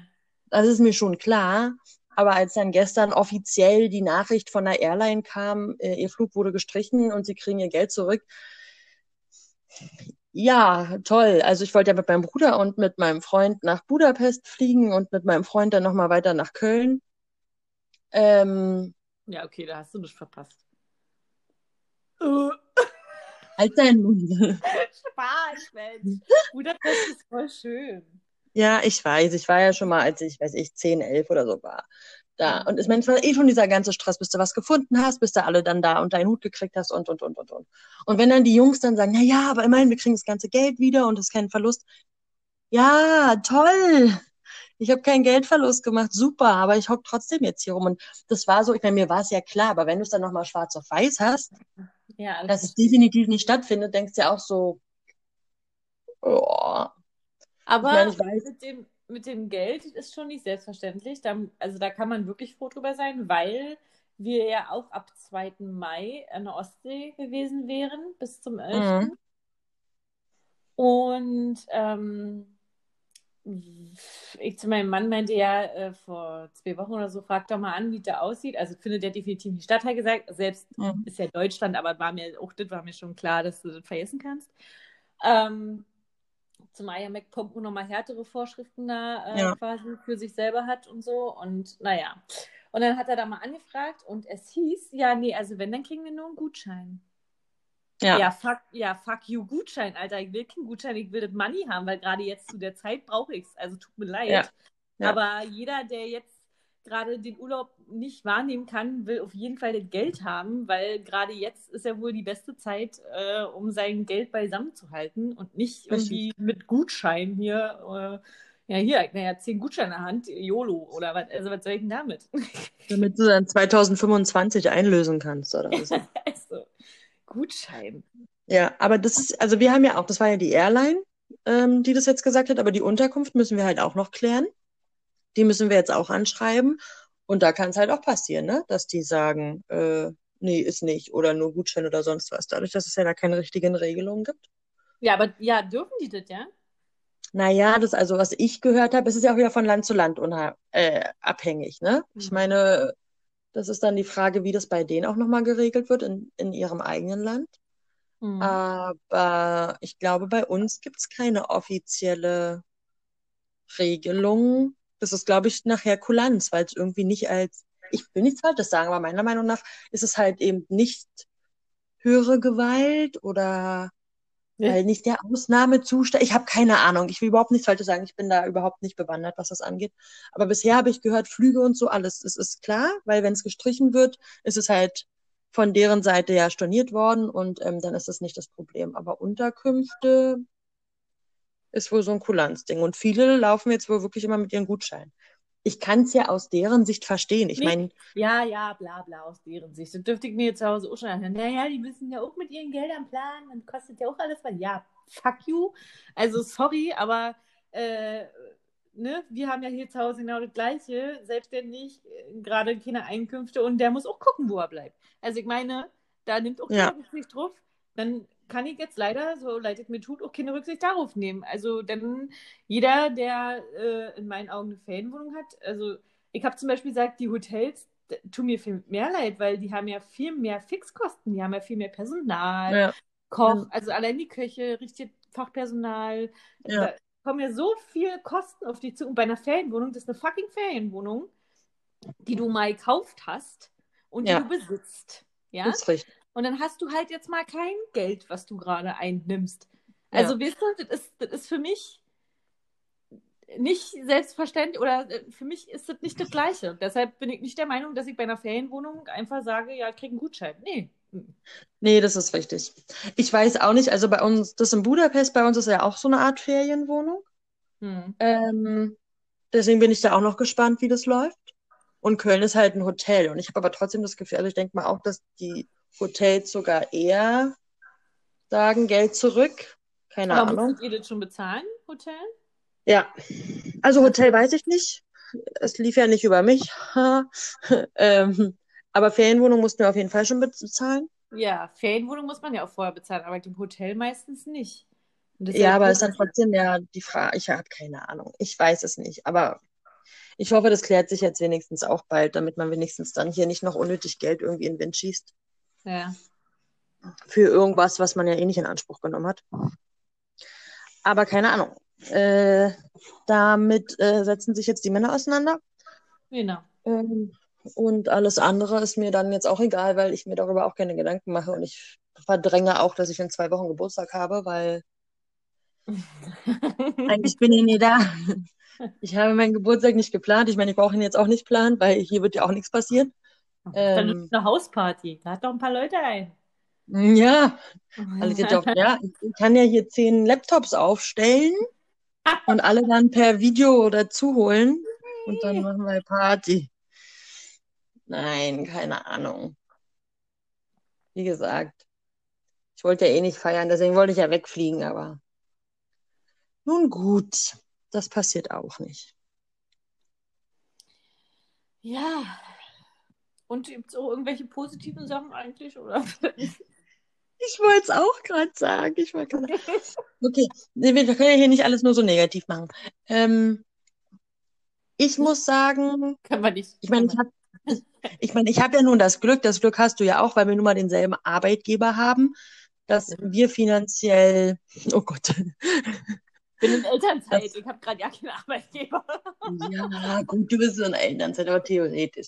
Das ist mir schon klar. Aber als dann gestern offiziell die Nachricht von der Airline kam, äh, ihr Flug wurde gestrichen und sie kriegen ihr Geld zurück, ja, toll. Also ich wollte ja mit meinem Bruder und mit meinem Freund nach Budapest fliegen und mit meinem Freund dann nochmal weiter nach Köln. Ähm, ja, okay, da hast du nicht verpasst. Also Halt deinen Mund. Spaß, Mensch. Budapest ist voll schön. Ja, ich weiß. Ich war ja schon mal, als ich, weiß ich, 10, 11 oder so war. Da. Und es war eh schon dieser ganze Stress, bis du was gefunden hast, bis du alle dann da und deinen Hut gekriegt hast und, und, und, und, und. Und wenn dann die Jungs dann sagen, na ja, aber immerhin, wir kriegen das ganze Geld wieder und es ist kein Verlust. Ja, toll. Ich habe keinen Geldverlust gemacht, super, aber ich hocke trotzdem jetzt hier rum. Und das war so, ich meine, mir war es ja klar, aber wenn du es dann nochmal schwarz auf weiß hast, Ja, dass es definitiv nicht stattfindet, denkst du ja auch so, oh, Aber Ich meine, ich weiß- mit dem, mit dem Geld ist schon nicht selbstverständlich. Da, also da kann man wirklich froh drüber sein, weil wir ja auch ab 2. Mai an der Ostsee gewesen wären bis zum 11. Mhm. Und ähm, ich zu meinem Mann meinte ja äh, vor zwei Wochen oder so, frag doch mal an, wie da aussieht. Also findet der definitiv nicht statt, hat er gesagt. Selbst Mhm. ist ja Deutschland, aber war mir auch das war mir schon klar, dass du das vergessen kannst. Ähm, zumal ja MacPomp nur nochmal härtere Vorschriften da äh, Ja. quasi für sich selber hat und so. Und naja. Und dann hat er da mal angefragt und es hieß, ja, nee, also wenn, dann kriegen wir nur einen Gutschein. Ja. Ja, fuck, ja, fuck you, Gutschein, Alter. Ich will keinen Gutschein, ich will das Money haben, weil gerade jetzt zu der Zeit brauche ich es. Also tut mir leid. Ja. Ja. Aber jeder, der jetzt gerade den Urlaub nicht wahrnehmen kann, will auf jeden Fall das Geld haben, weil gerade jetzt ist ja wohl die beste Zeit, äh, um sein Geld beisammen zu halten und nicht irgendwie mit Gutschein hier. Äh, ja, hier, naja, zehn Gutscheine in der Hand, YOLO oder was, also was soll ich denn damit? Damit du dann 2025 einlösen kannst oder was. also, Gutschein. Ja, aber das ist, also wir haben ja auch, das war ja die Airline, ähm, die das jetzt gesagt hat, aber die Unterkunft müssen wir halt auch noch klären. Die müssen wir jetzt auch anschreiben. Und da kann es halt auch passieren, ne? Dass die sagen, äh, nee, ist nicht oder nur Gutschein oder sonst was. Dadurch, dass es ja da keine richtigen Regelungen gibt. Ja, aber ja, dürfen die das, ja? Naja, das also, was ich gehört habe, es ist ja auch wieder von Land zu Land äh, abhängig, ne? Ich Mhm. meine, das ist dann die Frage, wie das bei denen auch nochmal geregelt wird in, in ihrem eigenen Land. Mhm. Aber ich glaube, bei uns gibt es keine offizielle Regelung. Das ist, glaube ich, nachher Kulanz, weil es irgendwie nicht als, ich will nichts Falsches sagen, aber meiner Meinung nach ist es halt eben nicht höhere Gewalt oder Ja. weil nicht der Ausnahmezustand. Ich habe keine Ahnung. Ich will überhaupt nichts Falsches sagen. Ich bin da überhaupt nicht bewandert, was das angeht. Aber bisher habe ich gehört, Flüge und so alles. Es ist klar, weil wenn es gestrichen wird, ist es halt von deren Seite ja storniert worden und ähm, dann ist das nicht das Problem. Aber Unterkünfte ist wohl so ein Kulanzding. Und viele laufen jetzt wohl wirklich immer mit ihren Gutscheinen. Ich kann es ja aus deren Sicht verstehen. Ich meine, Ja, ja, bla bla aus deren Sicht. Das dürfte ich mir jetzt zu Hause auch schon anhören. Naja, die müssen ja auch mit ihren Geldern planen, dann kostet ja auch alles was. Ja, fuck you. Also sorry, aber äh, ne, wir haben ja hier zu Hause genau das Gleiche, selbstständig, äh, gerade keine Einkünfte und der muss auch gucken, wo er bleibt. Also ich meine, da nimmt auch Ja. keine Rücksicht drauf. Dann kann ich jetzt leider, so leid es mir tut, auch keine Rücksicht darauf nehmen. Also dann jeder, der äh, in meinen Augen eine Ferienwohnung hat, also ich habe zum Beispiel gesagt, die Hotels tun mir viel mehr leid, weil die haben ja viel mehr Fixkosten, die haben ja viel mehr Personal, ja, Koch, also allein die Köche, richtig Fachpersonal, Ja. da kommen ja so viele Kosten auf dich zu. Und bei einer Ferienwohnung, das ist eine fucking Ferienwohnung, die du mal gekauft hast und die Ja. du besitzt. Ja? ist richtig. Und dann hast du halt jetzt mal kein Geld, was du gerade einnimmst. Ja. Also, weißt du, das ist, das ist für mich nicht selbstverständlich oder äh, für mich ist das nicht das Gleiche. Deshalb bin ich nicht der Meinung, dass ich bei einer Ferienwohnung einfach sage, ja, krieg einen Gutschein. Nee. Nee, das ist richtig. Ich weiß auch nicht, also bei uns, das in Budapest, bei uns ist ja auch so eine Art Ferienwohnung. Hm. Ähm, deswegen bin ich da auch noch gespannt, wie das läuft. Und Köln ist halt ein Hotel. Und ich habe aber trotzdem das Gefühl, also ich denke mal auch, dass die Hotels sogar eher sagen, Geld zurück. Keine Aber Ahnung. ihr das schon bezahlen, Hotel? Ja. Also Hotel weiß ich nicht. Es lief ja nicht über mich. ähm, aber Ferienwohnung mussten wir auf jeden Fall schon bezahlen. Ja, Ferienwohnung muss man ja auch vorher bezahlen, aber im Hotel meistens nicht. Ja, aber ist dann trotzdem ja die Frage, ich habe keine Ahnung. Ich weiß es nicht, aber ich hoffe, das klärt sich jetzt wenigstens auch bald, damit man wenigstens dann hier nicht noch unnötig Geld irgendwie in den Wind schießt. Ja. Für irgendwas, was man ja eh nicht in Anspruch genommen hat. Aber keine Ahnung. Äh, damit äh, setzen sich jetzt die Männer auseinander. Genau. Ähm, und alles andere ist mir dann jetzt auch egal, weil ich mir darüber auch keine Gedanken mache und ich verdränge auch, dass ich in zwei Wochen Geburtstag habe, weil eigentlich bin ich nie da. Ich habe meinen Geburtstag nicht geplant. Ich meine, ich brauche ihn jetzt auch nicht planen, weil hier wird ja auch nichts passieren. Dann Ähm, ist eine Hausparty. Lad doch ein paar Leute ein. ja, alle doch, ja, ich kann ja hier zehn Laptops aufstellen und alle dann per Video dazu holen und dann machen wir Party. Nein, keine Ahnung. Wie gesagt, ich wollte ja eh nicht feiern, deswegen wollte ich ja wegfliegen, aber nun gut, das passiert auch nicht. Ja. Und gibt es auch irgendwelche positiven Sachen eigentlich? Oder? Ich wollte es auch gerade sagen. Ich wollte gerade Okay, wir können ja hier nicht alles nur so negativ machen. Ähm, ich muss sagen, Können wir nicht. ich meine, ich habe ich meine, ich habe ja nun das Glück, das Glück hast du ja auch, weil wir nun mal denselben Arbeitgeber haben, dass wir finanziell, oh Gott, Ich bin in Elternzeit. Ich habe gerade ja keinen Arbeitgeber. ja, gut, du bist so in Elternzeit, aber theoretisch,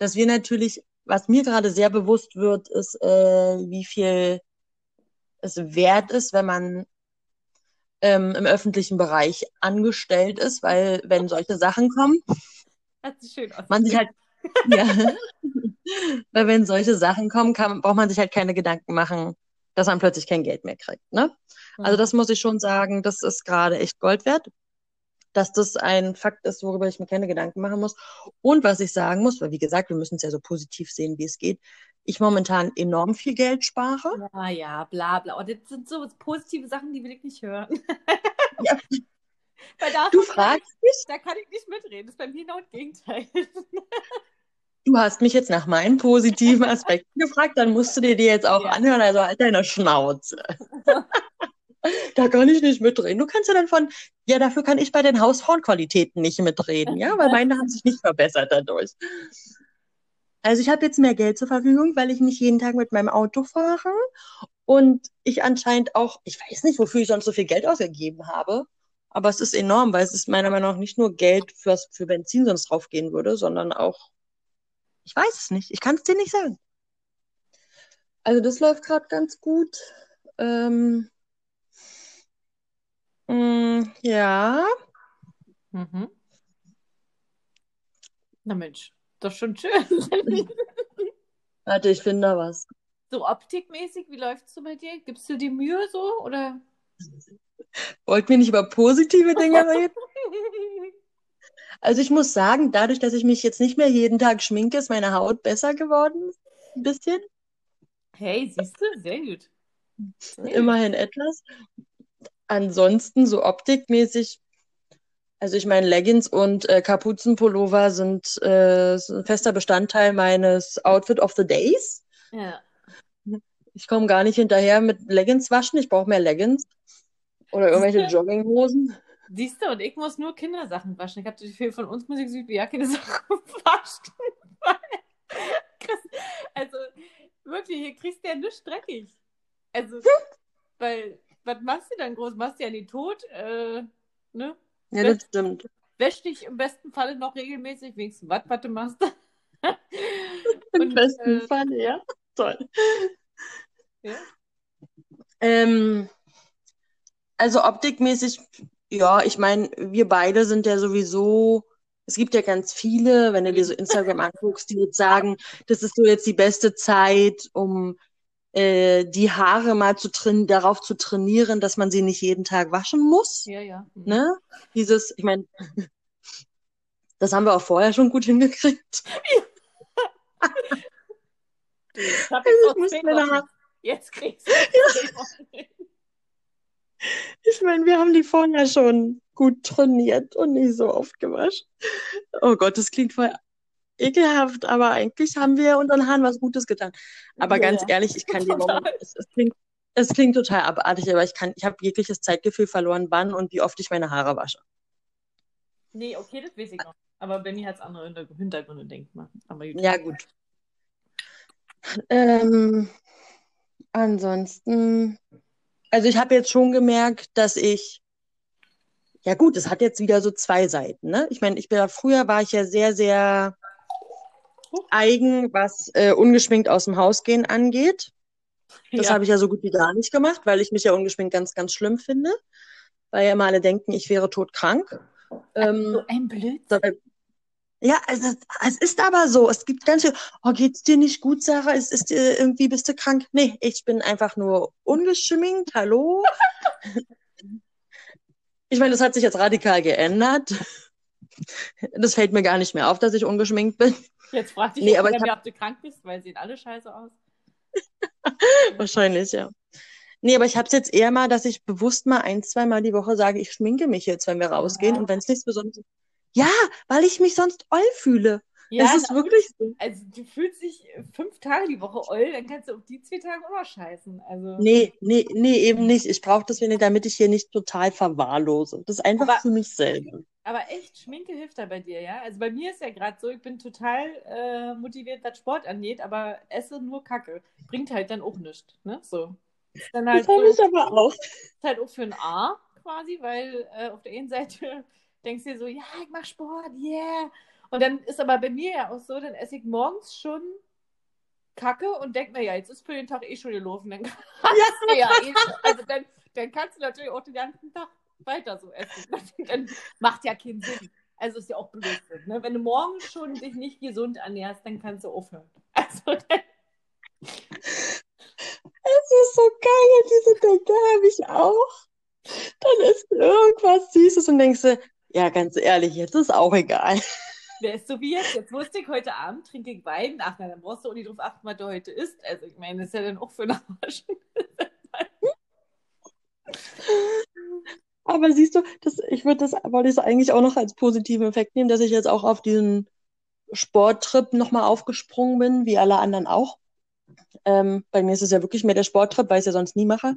dass wir natürlich, was mir gerade sehr bewusst wird, ist, äh, wie viel es wert ist, wenn man ähm, im öffentlichen Bereich angestellt ist, weil wenn solche Sachen kommen, man sich halt, ja, weil wenn solche Sachen kommen, kann, braucht man sich halt keine Gedanken machen, dass man plötzlich kein Geld mehr kriegt, ne? Also das muss ich schon sagen, das ist gerade echt Gold wert, dass das ein Fakt ist, worüber ich mir keine Gedanken machen muss. Und was ich sagen muss, weil wie gesagt, wir müssen es ja so positiv sehen, wie es geht, ich momentan enorm viel Geld spare. Ja, ja, bla bla. Und das sind so positive Sachen, die will ich nicht hören. Ja, du fragst mich, da kann ich nicht mitreden. Das ist bei mir genau das Gegenteil. du hast mich jetzt nach meinen positiven Aspekten gefragt, dann musst du dir die jetzt auch Ja. anhören, also halt deine Schnauze. Da kann ich nicht mitreden. Du kannst ja dann von, ja, dafür kann ich bei den Hausfrauenqualitäten nicht mitreden, ja, weil meine haben sich nicht verbessert dadurch. Also ich habe jetzt mehr Geld zur Verfügung, weil ich nicht jeden Tag mit meinem Auto fahre und ich anscheinend auch, ich weiß nicht, wofür ich sonst so viel Geld ausgegeben habe, aber es ist enorm, weil es ist meiner Meinung nach nicht nur Geld fürs, für Benzin sonst draufgehen würde, sondern auch, ich weiß es nicht, ich kann es dir nicht sagen. Also das läuft gerade ganz gut. Ähm, Mm, ja, Mhm. Na Mensch, doch schon schön. warte, ich finde da was. so optikmäßig, wie läuft's so bei dir? Gibst du dir Mühe so? Oder? Wollten wir nicht über positive Dinge reden? Also ich muss sagen, dadurch, dass ich mich jetzt nicht mehr jeden Tag schminke, ist meine Haut besser geworden. Ein bisschen. Hey, siehst du? Sehr gut. Sehr gut. Immerhin etwas. Ansonsten so optikmäßig, also ich meine, Leggings und äh, Kapuzenpullover sind äh, so ein fester Bestandteil meines Outfit of the Days. Ja. Ich komme gar nicht hinterher mit Leggings waschen. Ich brauche mehr Leggings. Oder irgendwelche Jogginghosen. Siehst du, und ich muss nur Kindersachen waschen. Ich habe die viel von uns Musik süd ja keine Sachen waschen. Krass. Also, wirklich, hier kriegst du ja nichts dreckig. Also, weil, was machst du dann groß? Machst du ja nie tot? Äh, ne? Ja, das stimmt. Wäsch dich im besten Falle noch regelmäßig, wenigstens was, was du machst. Im Und, besten äh, Fall, ja. Toll. Ja. Ähm, also optikmäßig, ja, ich meine, wir beide sind ja sowieso, es gibt ja ganz viele, wenn du dir so Instagram anguckst, die jetzt sagen, das ist so jetzt die beste Zeit, um äh, die Haare mal zu train darauf zu trainieren, dass man sie nicht jeden Tag waschen muss. Ja, ja. Mhm. Ne? Dieses, ich meine, das haben wir auch vorher schon gut hingekriegt. Ich hab Also jetzt ich muss zehn meine Wochen. Haare- Jetzt kriegst du Wochen. Ich meine, wir haben die vorher schon gut trainiert und nicht so oft gewaschen. Oh Gott, das klingt voll ekelhaft, aber eigentlich haben wir unseren Haaren was Gutes getan. Aber Ja, ganz ehrlich, ich kann dir es, es klingt, es klingt total abartig, aber ich kann, ich habe jegliches Zeitgefühl verloren, wann und wie oft ich meine Haare wasche. Nee, okay, das weiß ich noch. Aber bei mir hat es andere Hintergr- Hintergründe, denkt man. Aber gut. Ja, gut. Ähm, ansonsten, also ich habe jetzt schon gemerkt, dass ich, ja gut, es hat jetzt wieder so zwei Seiten, ne? Ich meine, ich bin früher war ich ja sehr, sehr eigen, was äh, ungeschminkt aus dem Haus gehen angeht. Das Ja. habe ich ja so gut wie gar nicht gemacht, weil ich mich ja ungeschminkt ganz, ganz schlimm finde. Weil ja immer alle denken, ich wäre todkrank. Ähm, So ein Blödsinn. dabei- ja, also, es ist aber so. Es gibt ganz viel, oh, geht's dir nicht gut, Sarah? Ist, ist dir irgendwie, bist du krank? Nee, ich bin einfach nur ungeschminkt. Hallo? Ich meine, das hat sich jetzt radikal geändert. Das fällt mir gar nicht mehr auf, dass ich ungeschminkt bin. Jetzt fragt dich Nee, aber ich ob du krank bist, weil sehen alle scheiße aus. Wahrscheinlich, ja. Nee, aber ich habe es jetzt eher mal, dass ich bewusst mal ein, zwei Mal die Woche sage, ich schminke mich jetzt, wenn wir rausgehen. Ja. Und wenn es nichts Besonderes Ja, weil ich mich sonst oll fühle. Ja, das ist wirklich so. also du fühlst dich fünf Tage die Woche oll, dann kannst du auf die zwei Tage auch noch scheißen. Also, Nee, nee, nee, eben nicht. Ich brauche das wenig, damit ich hier nicht total verwahrlose. Das ist einfach Aber- für mich selber. Aber echt, Schminke hilft da bei dir, ja? Also bei mir ist ja gerade so, ich bin total äh, motiviert, was Sport angeht, aber esse nur Kacke. Bringt halt dann auch nichts, ne? So. Ist dann halt Das habe so, ich aber auch. ist halt auch für ein A quasi, weil äh, auf der einen Seite denkst du dir so, ja, ich mach Sport, yeah. Und dann ist aber bei mir ja auch so, dann esse ich morgens schon Kacke und denk mir, ja, jetzt ist für den Tag eh schon gelaufen. Dann kannst du ja eh, also dann, dann kannst du natürlich auch den ganzen Tag weiter so essen. Dann macht ja keinen Sinn. Also ist ja auch Blödsinn. Ne? Wenn du morgens schon dich nicht gesund ernährst, dann kannst du aufhören. Also dann, Das ist so geil, diese Denke habe ich auch. Dann ist irgendwas Süßes und denkst du, ja, ganz ehrlich, jetzt ist auch egal. wer ist so wie jetzt? Jetzt wusste ich heute Abend, trinke ich Wein. Ach, na, dann brauchst du auch nicht drauf achten, was du heute isst. Also ich meine, das ist ja dann auch für einen Arsch. Aber siehst du, das, ich würde das, wollte ich es eigentlich auch noch als positiven Effekt nehmen, dass ich jetzt auch auf diesen Sporttrip nochmal aufgesprungen bin, wie alle anderen auch. Ähm, bei mir ist es ja wirklich mehr der Sporttrip, weil ich es ja sonst nie mache.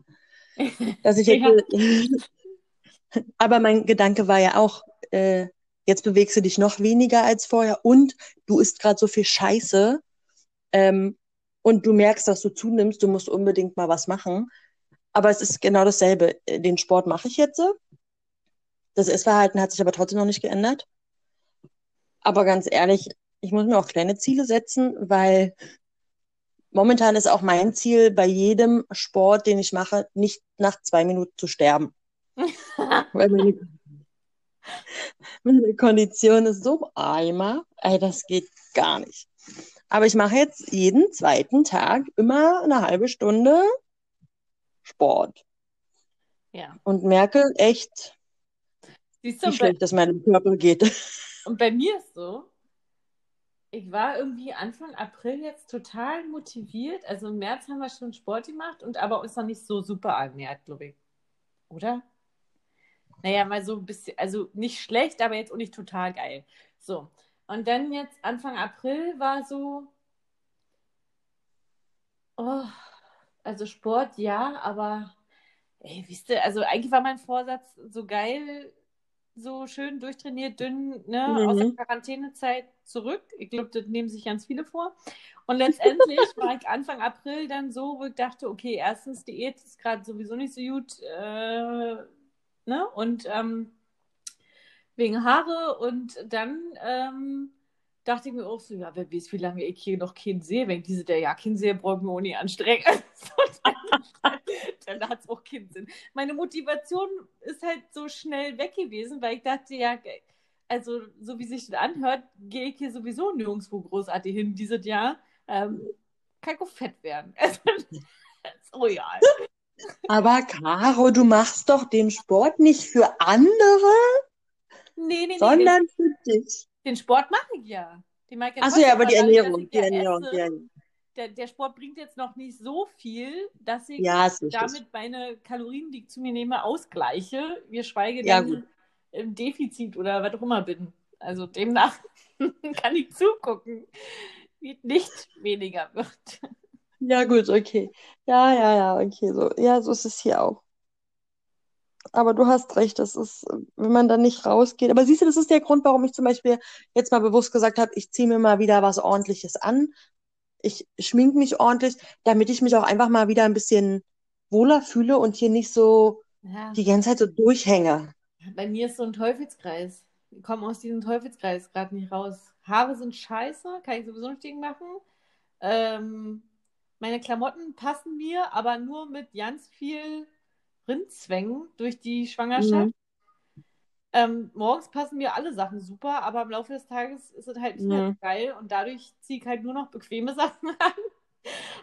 Dass ich jetzt, aber mein Gedanke war ja auch, äh, jetzt bewegst du dich noch weniger als vorher und du isst gerade so viel Scheiße ähm, und du merkst, dass du zunimmst, du musst unbedingt mal was machen. Aber es ist genau dasselbe. Äh, Den Sport mache ich jetzt. Das Essverhalten hat sich aber trotzdem noch nicht geändert. Aber ganz ehrlich, ich muss mir auch kleine Ziele setzen, weil momentan ist auch mein Ziel bei jedem Sport, den ich mache, nicht nach zwei Minuten zu sterben. Weil meine, meine Kondition ist so im Eimer, ey, das geht gar nicht. Aber ich mache jetzt jeden zweiten Tag immer eine halbe Stunde Sport ja. und merke echt, Siehst du, wie schlecht es meinem Körper geht. Und bei mir ist so, ich war irgendwie Anfang April jetzt total motiviert. Also im März haben wir schon Sport gemacht und aber uns noch nicht so super ernährt, glaube ich. Oder? Naja, mal so ein bisschen, also nicht schlecht, aber jetzt auch nicht total geil. So. Und dann jetzt Anfang April war so, oh, also Sport ja, aber ey, wisst ihr, also eigentlich war mein Vorsatz so geil, so schön durchtrainiert, dünn, ne, Mhm. aus der Quarantänezeit zurück. Ich glaube, das nehmen sich ganz viele vor. Und letztendlich war ich Anfang April dann so, wo ich dachte, okay, erstens, Diät ist gerade sowieso nicht so gut, äh, ne, und ähm, wegen Haare und dann ähm, dachte ich mir auch so, ja, wer weiß, wie lange ich hier noch keinen sehe. Wenn ich diese der ja keinen sehe, braucht mir auch nicht anstrengen. dann hat es auch keinen Sinn. Meine Motivation ist halt so schnell weg gewesen, weil ich dachte, ja, also so wie sich das anhört, gehe ich hier sowieso nirgendwo großartig hin dieses Jahr. Ähm, kann ich auch fett werden. Ist royal. Aber Caro, du machst doch den Sport nicht für andere, Nee, nee, nee. Sondern für dich. Den Sport mache ich ja. Den mag ich ja Achso, ja, aber die Ernährung, die ja Ernährung, esse, Ernährung. der, der Sport bringt jetzt noch nicht so viel, dass ich Ja, damit meine Kalorien, die ich zu mir nehme, ausgleiche. Wir schweige Ja, denn im Defizit oder was auch immer bin. Also demnach kann ich zugucken, wie es nicht weniger wird. Ja, gut, okay. Ja, ja, ja, okay, so. Ja, so ist es hier auch. Aber du hast recht, das ist, wenn man dann nicht rausgeht. Aber siehst du, das ist der Grund, warum ich zum Beispiel jetzt mal bewusst gesagt habe, ich ziehe mir mal wieder was Ordentliches an. Ich schmink mich ordentlich, damit ich mich auch einfach mal wieder ein bisschen wohler fühle und hier nicht so Ja, die ganze Zeit so durchhänge. bei mir ist so ein Teufelskreis. Ich komme aus diesem Teufelskreis gerade nicht raus. Haare sind scheiße, kann ich sowieso nicht machen. Ähm, meine Klamotten passen mir, aber nur mit ganz viel Rindzwängen durch die Schwangerschaft. Mhm. Ähm, morgens passen mir alle Sachen super, aber im Laufe des Tages ist es halt nicht mehr Mhm. so geil und dadurch ziehe ich halt nur noch bequeme Sachen an,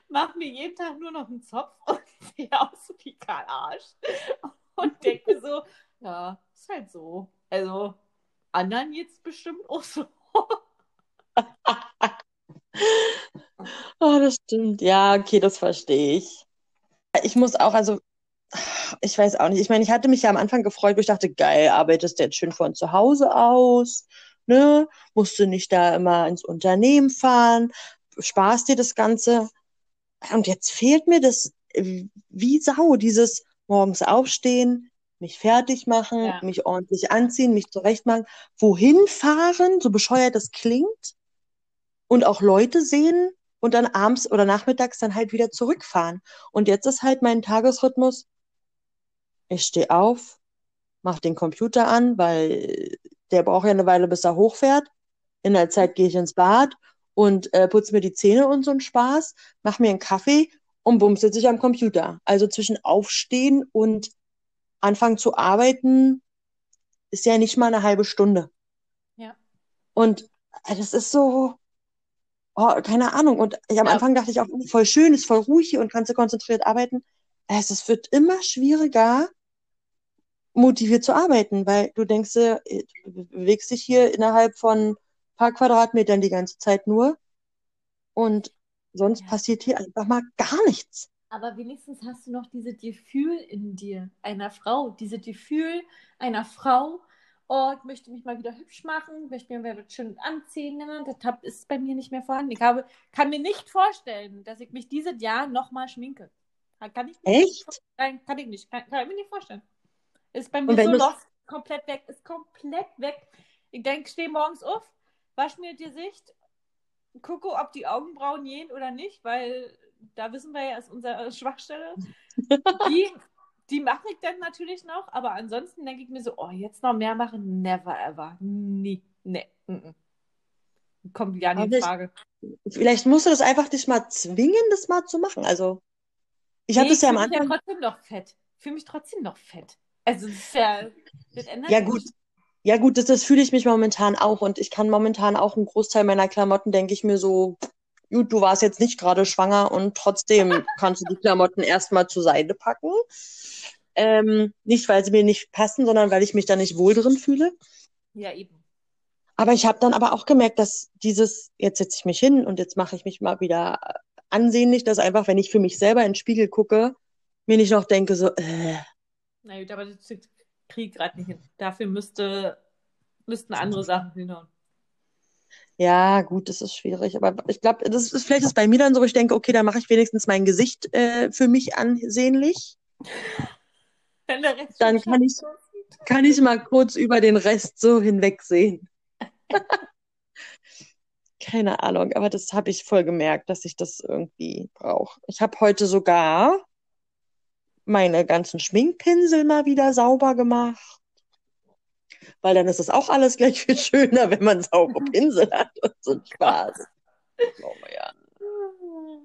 mache mir jeden Tag nur noch einen Zopf und sehe aus wie Karl Arsch und denke so, ja, ist halt so. Also anderen jetzt bestimmt auch so. Oh, das stimmt. Ja, okay, das verstehe ich. Ich muss auch, also, ich weiß auch nicht. Ich meine, ich hatte mich ja am Anfang gefreut, wo ich dachte, geil, arbeitest du jetzt schön von zu Hause aus, ne? Musst du nicht da immer ins Unternehmen fahren, sparst dir das Ganze. Und jetzt fehlt mir das äh, wie Sau, dieses morgens aufstehen, mich fertig machen, Ja. mich ordentlich anziehen, mich zurechtmachen, wohin fahren, so bescheuert das klingt, und auch Leute sehen und dann abends oder nachmittags dann halt wieder zurückfahren. Und jetzt ist halt mein Tagesrhythmus, ich stehe auf, mach den Computer an, weil der braucht ja eine Weile, bis er hochfährt. In der Zeit gehe ich ins Bad und äh, putze mir die Zähne und so einen Spaß, mach mir einen Kaffee und bums sitze ich am Computer. Also zwischen Aufstehen und Anfangen zu arbeiten ist ja nicht mal eine halbe Stunde. Ja. Und äh, das ist so, oh, keine Ahnung. Und ich, am Ja. Anfang dachte ich auch, voll schön, ist voll ruhig hier und kannst du konzentriert arbeiten. Es, es wird immer schwieriger, motiviert zu arbeiten, weil du denkst, äh, du bewegst dich hier innerhalb von ein paar Quadratmetern die ganze Zeit nur und sonst Ja. passiert hier einfach mal gar nichts. Aber wenigstens hast du noch dieses Gefühl in dir, einer Frau, dieses Gefühl einer Frau, oh, ich möchte mich mal wieder hübsch machen, möchte mir mal schön anziehen. ne? Das ist bei mir nicht mehr vorhanden. Ich habe, kann mir nicht vorstellen, dass ich mich dieses Jahr nochmal schminke. Kann ich mir nicht Echt? Nein, kann ich nicht. Kann, kann ich mir nicht vorstellen. Ist bei mir so lost, komplett weg, ist komplett weg. Ich denke, ich stehe morgens auf, wasch mir das Gesicht, gucke, ob die Augenbrauen gehen oder nicht, weil da wissen wir ja, ist unsere Schwachstelle. Die, die mache ich dann natürlich noch, aber ansonsten denke ich mir so, oh, jetzt noch mehr machen, never ever. Nie. Nee. mm. Kommt gar nicht in ich- Frage. Vielleicht musst du das einfach dich mal zwingen, das mal zu machen. Also, ich Nee, hatte es ja am fühle mich ja Anfang. trotzdem noch fett. Fühle mich trotzdem noch fett. Also, das ist ja, das ändert Ja, sich gut. nicht. Ja, gut, das, das fühle ich mich momentan auch. Und ich kann momentan auch einen Großteil meiner Klamotten, denke ich mir so, gut, du warst jetzt nicht gerade schwanger und trotzdem kannst du die Klamotten erstmal zur Seite packen. Ähm, nicht, weil sie mir nicht passen, sondern weil ich mich da nicht wohl drin fühle. Ja, eben. Aber ich habe dann aber auch gemerkt, dass dieses, jetzt setze ich mich hin und jetzt mache ich mich mal wieder ansehnlich, dass einfach, wenn ich für mich selber in den Spiegel gucke, mir nicht noch denke, so, äh, Na gut, aber das kriege ich gerade nicht hin. Dafür müsste, müssten andere Sachen hinhauen. Ja, gut, das ist schwierig. Aber ich glaube, das ist vielleicht ist bei mir dann so, ich denke, okay, dann mache ich wenigstens mein Gesicht äh, für mich ansehnlich. Dann kann ich-. Kann ich mal kurz über den Rest so hinwegsehen. Keine Ahnung, aber das habe ich voll gemerkt, dass ich das irgendwie brauche. Ich habe heute sogar meine ganzen Schminkpinsel mal wieder sauber gemacht. Weil dann ist es auch alles gleich viel schöner, wenn man saubere Pinsel hat und so ein Spaß. Oh ja.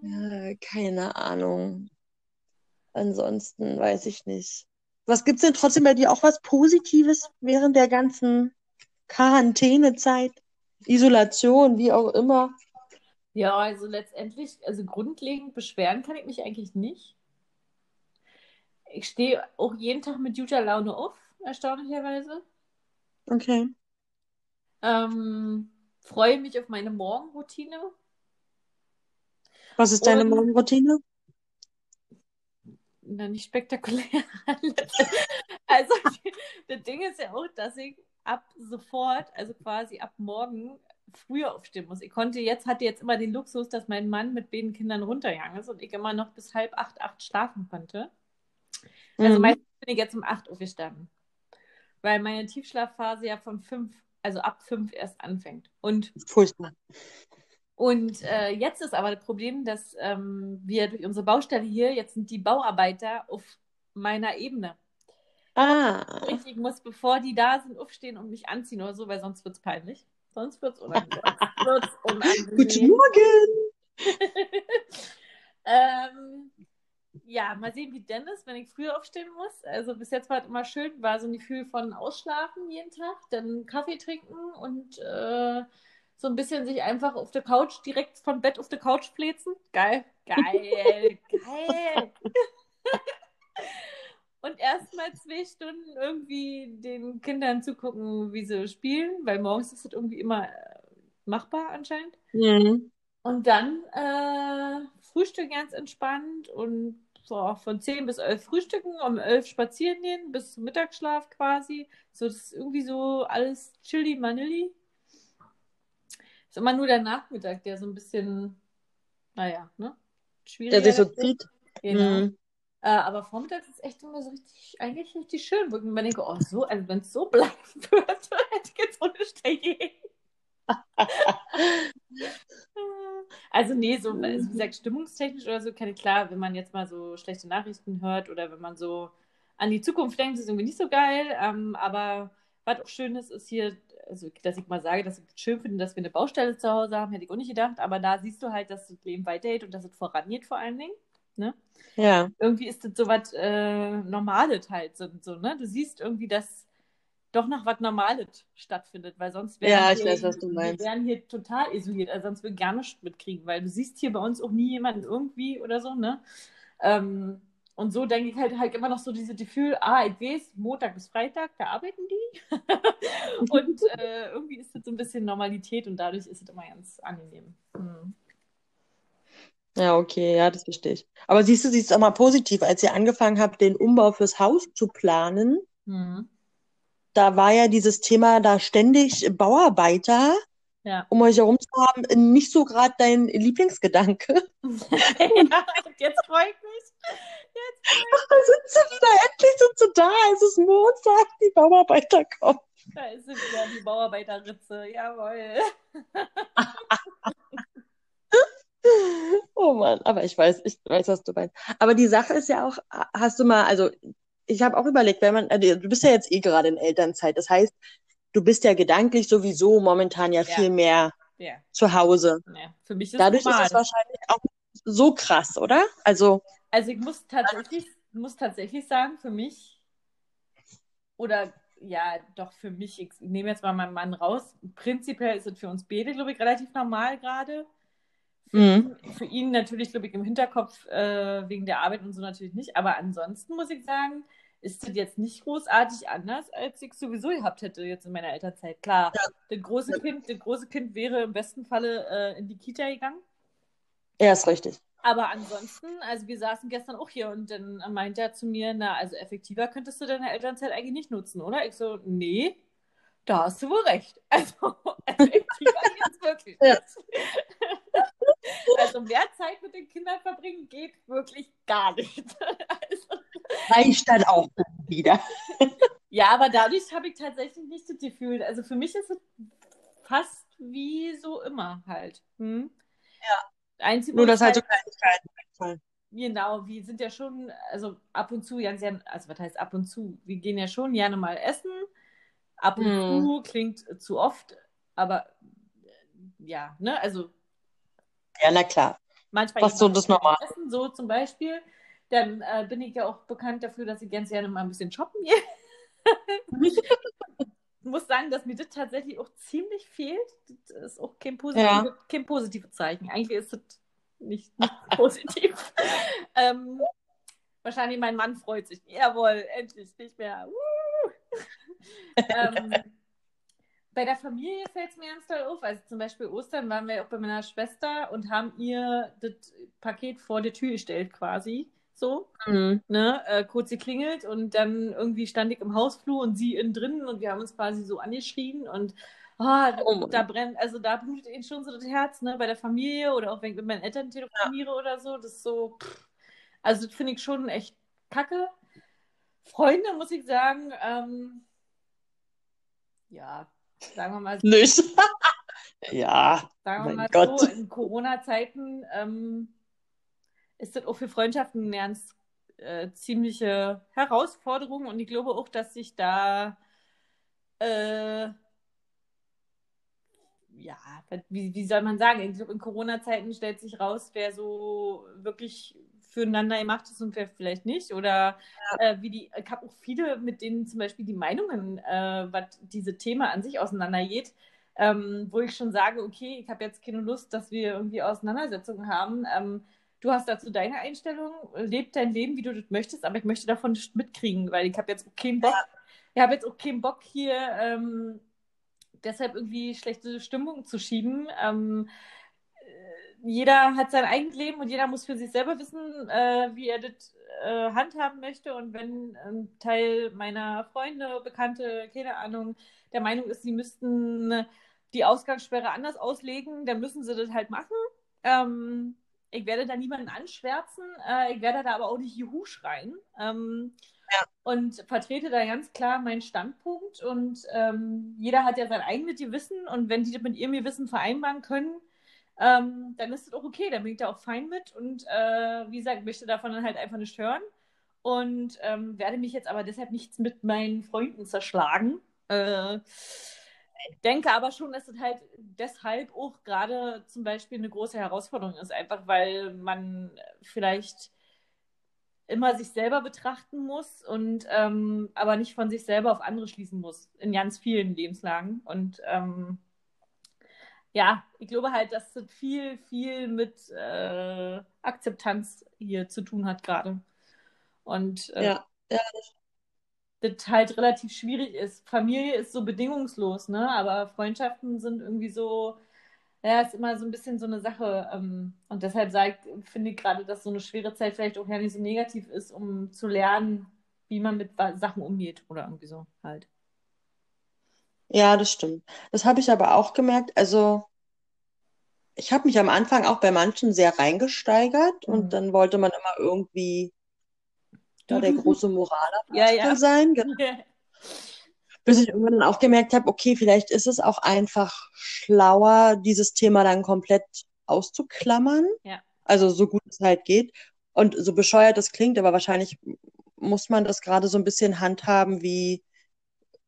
Ja, keine Ahnung. Ansonsten weiß ich nicht. Was gibt's denn trotzdem bei dir auch was Positives während der ganzen Quarantänezeit? Isolation, wie auch immer. Ja, also letztendlich, also grundlegend beschweren kann ich mich eigentlich nicht. Ich stehe auch jeden Tag mit guter Laune auf, erstaunlicherweise. Okay. Ähm, freue mich auf meine Morgenroutine. Was ist deine Und- Morgenroutine? Na, nicht spektakulär. also, das Ding ist ja auch, dass ich ab sofort, also quasi ab morgen, früher aufstehen muss. Ich konnte jetzt, hatte jetzt immer den Luxus, dass mein Mann mit beiden Kindern runtergegangen ist und ich immer noch bis halb acht, acht schlafen konnte. Also Mhm. meistens bin ich jetzt um acht aufgestanden. Weil meine Tiefschlafphase ja von fünf, also ab fünf erst anfängt. Und Furchtbar. und äh, jetzt ist aber das Problem, dass ähm, wir durch unsere Baustelle hier, jetzt sind die Bauarbeiter auf meiner Ebene. Ah, Sprich, ich muss, bevor die da sind, aufstehen und mich anziehen oder so, weil sonst wird es peinlich. Sonst wird es unangenehm. Guten. Morgen. Ähm, ja, mal sehen, wie Dennis, wenn ich früher aufstehen muss. Also bis jetzt war es immer schön, war so ein Gefühl von Ausschlafen jeden Tag, dann Kaffee trinken und äh, so ein bisschen sich einfach auf der Couch, direkt vom Bett auf der Couch fläzen. Geil, geil, geil. und erstmal zwei Stunden irgendwie den Kindern zugucken, wie sie spielen, weil morgens ist das irgendwie immer äh, machbar anscheinend. Mhm. Und dann äh, Frühstück ganz entspannt und so von 10 bis 11 frühstücken, um 11 spazieren gehen, bis zum Mittagsschlaf quasi. So, das ist irgendwie so alles chilly manilly. Ist immer nur der Nachmittag, der so ein bisschen, naja, ne? Schwierig. Der sich so zieht. Genau. Mhm. Äh, aber vormittags ist echt immer so richtig, eigentlich richtig schön, wo ich mir denke, oh, so, also wenn es so bleiben würde, hätte ich jetzt ohne Stelle Also nee, so, also wie gesagt, stimmungstechnisch oder so, ich klar, wenn man jetzt mal so schlechte Nachrichten hört oder wenn man so an die Zukunft denkt, ist es irgendwie nicht so geil. Ähm, aber was auch schön ist, ist hier, also dass ich mal sage, dass ich es schön finde, dass wir eine Baustelle zu Hause haben, hätte ich auch nicht gedacht. Aber da siehst du halt, dass das Leben weitergeht und dass es vorangeht vor allen Dingen. Ne? Ja. Irgendwie ist das so was äh, Normales halt. So, so, ne? Du siehst irgendwie, dass doch noch was Normales stattfindet, weil sonst wären Ja, ich wir, weiß, was du meinst. wir wären hier total isoliert, also sonst würden wir gar nichts mitkriegen, weil du siehst hier bei uns auch nie jemanden irgendwie oder so, ne? Ähm, und so denke ich halt, halt immer noch so diese Gefühl, ah, ich weiß, Montag bis Freitag, da arbeiten die. und äh, irgendwie ist das so ein bisschen Normalität und dadurch ist es immer ganz angenehm. Hm. Ja, okay, ja, das verstehe ich. Aber siehst du, siehst du auch mal positiv, als ihr angefangen habt, den Umbau fürs Haus zu planen, Hm. Da war ja dieses Thema, da ständig Bauarbeiter Ja. um euch herum zu haben, nicht so gerade dein Lieblingsgedanke. ja, jetzt freue ich mich. Da sind sie wieder, endlich sind sie da, es ist Montag, die Bauarbeiter kommen. Da ist sie wieder, die Bauarbeiterritze. Jawohl. Oh Mann, aber ich weiß, ich weiß, was du meinst. Aber die Sache ist ja auch, hast du mal, also ich habe auch überlegt, wenn man, also du bist ja jetzt eh gerade in Elternzeit, das heißt, du bist ja gedanklich sowieso momentan ja Ja. viel mehr Ja, zu Hause. ja. Für mich ist Dadurch normal. ist es wahrscheinlich auch so krass, oder? Also, Also ich muss tatsächlich, muss tatsächlich sagen, für mich, oder ja, doch für mich, ich nehme jetzt mal meinen Mann raus, prinzipiell ist es für uns beide, glaube ich, relativ normal gerade. Für, Mhm. ihn, für ihn natürlich, glaube ich, im Hinterkopf äh, wegen der Arbeit und so natürlich nicht. Aber ansonsten muss ich sagen, ist das jetzt nicht großartig anders, als ich sowieso gehabt hätte jetzt in meiner Elternzeit. Klar, das große Kind, das große Kind wäre im besten Falle äh, in die Kita gegangen. ja, ist richtig. Aber ansonsten, also wir saßen gestern auch hier und dann meinte er zu mir, na, also effektiver könntest du deine Elternzeit eigentlich nicht nutzen, oder? Ich so, nee, da hast du wohl recht. Also effektiver jetzt wirklich Ja. Also mehr Zeit mit den Kindern verbringen geht wirklich gar nicht. Also, Reicht dann auch wieder. ja, aber dadurch habe ich tatsächlich nicht das Gefühl. Also für mich ist es fast wie so immer halt. Hm? Ja. Einzige, Nur, ich halt so Kleinigkeiten wegfallen. Genau, wir sind ja schon, also ab und zu, ganz also was heißt ab und zu? Wir gehen ja schon gerne mal essen. Ab und Hm. zu klingt zu oft, aber ja, ne, also Ja, na klar. manchmal Was so das auch Normale. essen, so zum Beispiel. Dann äh, bin ich ja auch bekannt dafür, dass ich ganz gerne mal ein bisschen shoppen gehe. Ich muss sagen, dass mir das tatsächlich auch ziemlich fehlt. Das ist auch kein, positive, Ja. kein positives Zeichen. Eigentlich ist das nicht, nicht positiv. ähm, wahrscheinlich mein Mann freut sich. Jawohl, endlich nicht mehr. Ähm, bei der Familie fällt es mir ganz toll auf. Also zum Beispiel Ostern waren wir auch bei meiner Schwester und haben ihr das Paket vor der Tür gestellt quasi. So Mhm. ne, äh, kurz geklingelt und dann irgendwie stand ich im Hausflur und sie innen drin und wir haben uns quasi so angeschrien und ah, Oh Mann. da brennt, also da blutet ihnen schon so das Herz, ne, bei der Familie oder auch wenn ich mit meinen Eltern telefoniere oder so, das ist so, pff, also das finde ich schon echt kacke. Freunde, muss ich sagen, ähm, ja, sagen wir mal, Nicht. Ja, sagen wir mal Gott. so, in Corona-Zeiten ähm, ist das auch für Freundschaften eine ganz äh, ziemliche Herausforderung und ich glaube auch, dass sich da äh, ja, wie, wie soll man sagen? Glaube, in Corona-Zeiten stellt sich raus, wer so wirklich füreinander gemacht ist und wer vielleicht nicht. Oder äh, wie die, ich habe auch viele, mit denen zum Beispiel die Meinungen, äh, was diese Thema an sich auseinandergeht, ähm, wo ich schon sage, okay, ich habe jetzt keine Lust, dass wir irgendwie Auseinandersetzungen haben. Ähm, du hast dazu deine Einstellung, leb dein Leben, wie du das möchtest, aber ich möchte davon nicht mitkriegen, weil ich habe jetzt auch keinen Bock, ja. ich habe jetzt auch keinen Bock hier ähm, deshalb irgendwie schlechte Stimmung zu schieben. Ähm, äh, jeder hat sein eigenes Leben und jeder muss für sich selber wissen, äh, wie er das äh, handhaben möchte. Und wenn ein Teil meiner Freunde, Bekannte, keine Ahnung, der Meinung ist, sie müssten die Ausgangssperre anders auslegen, dann müssen sie das halt machen. Ähm, ich werde da niemanden anschwärzen, äh, ich werde da aber auch nicht Juhu schreien. Ähm, ja. Und vertrete da ganz klar meinen Standpunkt. Und ähm, jeder hat ja sein eigenes Gewissen. Und wenn die das mit ihrem Gewissen vereinbaren können, ähm, dann ist das auch okay. Dann bin ich da auch fein mit. Und äh, wie gesagt, möchte davon dann halt einfach nicht hören. Und ähm, werde mich jetzt aber deshalb nichts mit meinen Freunden zerschlagen. Äh, denke aber schon, dass es halt deshalb auch gerade zum Beispiel eine große Herausforderung ist, einfach weil man vielleicht immer sich selber betrachten muss und ähm, aber nicht von sich selber auf andere schließen muss in ganz vielen Lebenslagen. Und ähm, ja, ich glaube halt, dass das viel, viel mit äh, Akzeptanz hier zu tun hat gerade. Und äh, ja, ja. das halt relativ schwierig ist. Familie ist so bedingungslos, ne? Aber Freundschaften sind irgendwie so, ja, ist immer so ein bisschen so eine Sache. Ähm, und deshalb finde ich gerade, dass so eine schwere Zeit vielleicht auch ja nicht so negativ ist, um zu lernen, wie man mit Sachen umgeht oder irgendwie so halt. Ja, das stimmt. Das habe ich aber auch gemerkt. Also, ich habe mich am Anfang auch bei manchen sehr reingesteigert mhm. und dann wollte man immer irgendwie da der große Moraler ja, ja. sein. Genau. bis ich irgendwann dann auch gemerkt habe, okay, vielleicht ist es auch einfach schlauer, dieses Thema dann komplett auszuklammern. Ja. Also so gut es halt geht. Und so bescheuert es klingt, aber wahrscheinlich muss man das gerade so ein bisschen handhaben wie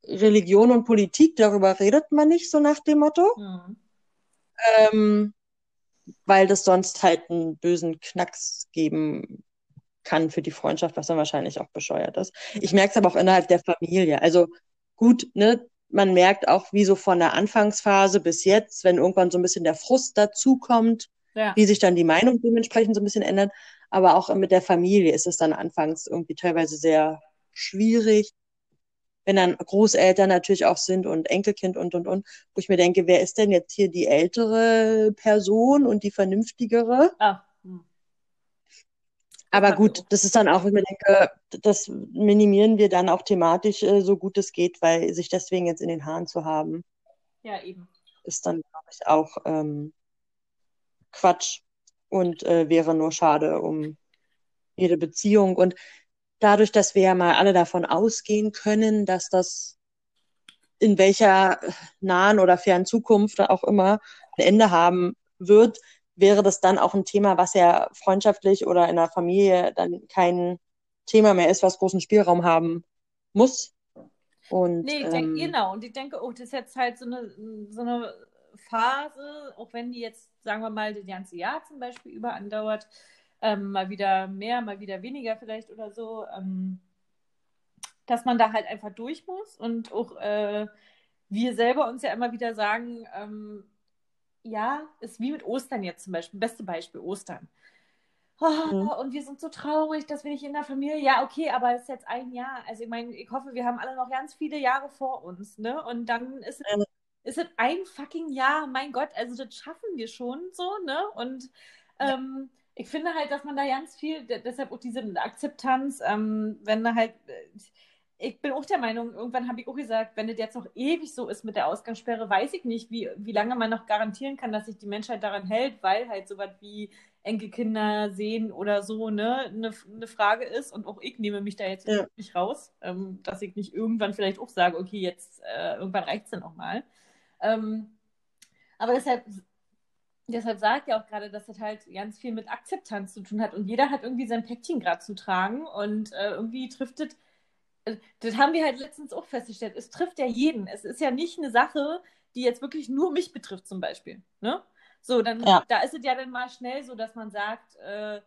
Religion und Politik. Darüber redet man nicht, so nach dem Motto. Mhm. Ähm, weil das sonst halt einen bösen Knacks geben kann für die Freundschaft, was dann wahrscheinlich auch bescheuert ist. Ich merke es aber auch innerhalb der Familie. Also gut, ne, man merkt auch, wie so von der Anfangsphase bis jetzt, wenn irgendwann so ein bisschen der Frust dazukommt, ja. wie sich dann die Meinung dementsprechend so ein bisschen ändert. Aber auch mit der Familie ist es dann anfangs irgendwie teilweise sehr schwierig, wenn dann Großeltern natürlich auch sind und Enkelkind und, und, und, wo ich mir denke, wer ist denn jetzt hier die ältere Person und die vernünftigere? Ah. Aber gut, das ist dann auch, ich mir denke, das minimieren wir dann auch thematisch äh, so gut es geht, weil sich deswegen jetzt in den Haaren zu haben. Ja, eben. Ist dann, glaube ich, auch ähm, Quatsch und äh, wäre nur schade um jede Beziehung. Und dadurch, dass wir ja mal alle davon ausgehen können, dass das in welcher nahen oder fernen Zukunft auch immer ein Ende haben wird, wäre das dann auch ein Thema, was ja freundschaftlich oder in der Familie dann kein Thema mehr ist, was großen Spielraum haben muss. Und, nee, ich denke, ähm, genau. Und ich denke, oh, das ist jetzt halt so eine, so eine Phase, auch wenn die jetzt, sagen wir mal, das ganze Jahr zum Beispiel über andauert, ähm, mal wieder mehr, mal wieder weniger vielleicht oder so, ähm, dass man da halt einfach durch muss und auch äh, wir selber uns ja immer wieder sagen, ähm, ja, ist wie mit Ostern jetzt zum Beispiel. Beste Beispiel, Ostern. Oh, mhm. Und wir sind so traurig, dass wir nicht in der Familie. Ja, okay, aber es ist jetzt ein Jahr. Also ich meine, ich hoffe, wir haben alle noch ganz viele Jahre vor uns, ne? Und dann ist es, ist es ein fucking Jahr. Mein Gott, also das schaffen wir schon so, ne? Und ähm, ich finde halt, dass man da ganz viel, deshalb auch diese Akzeptanz, ähm, wenn da halt äh, ich bin auch der Meinung, irgendwann habe ich auch gesagt, wenn das jetzt noch ewig so ist mit der Ausgangssperre, weiß ich nicht, wie, wie lange man noch garantieren kann, dass sich die Menschheit daran hält, weil halt sowas wie Enkelkinder sehen oder so ne, eine, eine Frage ist. Und auch ich nehme mich da jetzt ja. nicht raus, ähm, dass ich nicht irgendwann vielleicht auch sage, okay, jetzt äh, irgendwann reicht es dann auch mal. Ähm, aber deshalb, deshalb sagt ja auch gerade, dass das halt ganz viel mit Akzeptanz zu tun hat. Und jeder hat irgendwie sein Päckchen gerade zu tragen und äh, irgendwie trifft es das haben wir halt letztens auch festgestellt. Es trifft ja jeden. Es ist ja nicht eine Sache, die jetzt wirklich nur mich betrifft zum Beispiel. Ne? So, dann Ja. da ist es ja dann mal schnell so, dass man sagt, äh,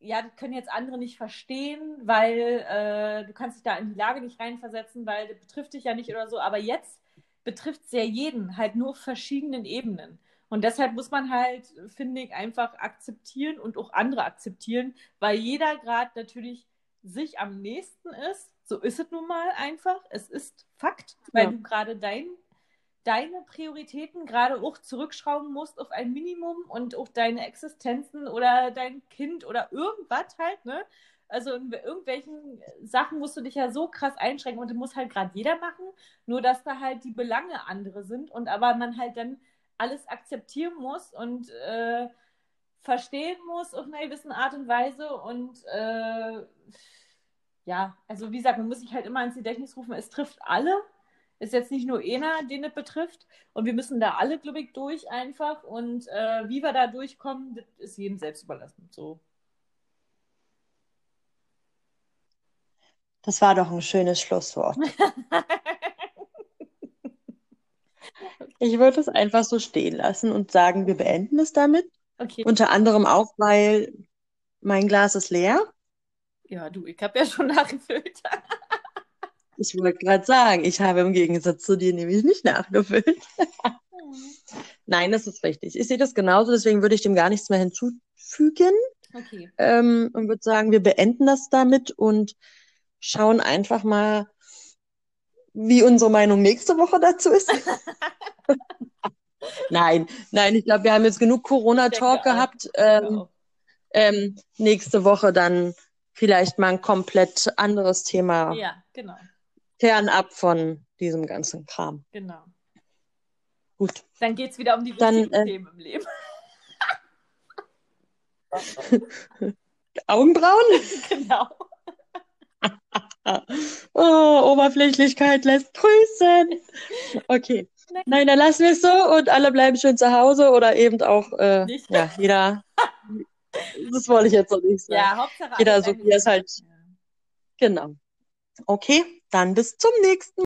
ja, das können jetzt andere nicht verstehen, weil äh, du kannst dich da in die Lage nicht reinversetzen, weil das betrifft dich ja nicht oder so. Aber jetzt betrifft es ja jeden, halt nur auf verschiedenen Ebenen. Und deshalb muss man halt, finde ich, einfach akzeptieren und auch andere akzeptieren, weil jeder gerade natürlich sich am nächsten ist. So ist es nun mal einfach. Es ist Fakt, weil Ja. du gerade dein, deine Prioritäten gerade auch zurückschrauben musst auf ein Minimum und auch deine Existenzen oder dein Kind oder irgendwas halt, ne? Also in irgendwelchen Sachen musst du dich ja so krass einschränken und das muss halt gerade jeder machen, nur dass da halt die Belange andere sind und aber man halt dann alles akzeptieren muss und äh, verstehen muss auf eine gewisse Art und Weise und äh, ja, also wie gesagt, man muss sich halt immer ins Gedächtnis rufen, es trifft alle. Ist jetzt nicht nur einer, den es betrifft. Und wir müssen da alle, glaube ich, durch einfach. Und äh, wie wir da durchkommen, das ist jedem selbst überlassen. So. Das war doch ein schönes Schlusswort. Ich würde es einfach so stehen lassen und sagen, wir beenden es damit. Okay. Unter anderem auch, weil mein Glas ist leer. ja, du, ich habe ja schon nachgefüllt. Ich wollte gerade sagen, ich habe im Gegensatz zu dir nämlich nicht nachgefüllt. Nein, das ist richtig. Ich sehe das genauso, deswegen würde ich dem gar nichts mehr hinzufügen okay. ähm, und würde sagen, wir beenden das damit und schauen einfach mal, wie unsere Meinung nächste Woche dazu ist. Nein, nein, ich glaube, wir haben jetzt genug Corona-Talk gehabt. Ähm, ähm, nächste Woche dann vielleicht mal ein komplett anderes Thema, Ja, genau. fernab von diesem ganzen Kram. Genau. Gut. Dann geht es wieder um die Dann, wichtigen äh, Themen im Leben. Augenbrauen? genau. Oh, Oberflächlichkeit lässt grüßen. Okay. Nein. Dann lassen wir es so und alle bleiben schön zu Hause oder eben auch, äh, ja, jeder. Das wollte ich jetzt noch nicht sagen. Ja, Hauptsache Jeder so, wie es halt- Ja. Genau. Okay, dann bis zum nächsten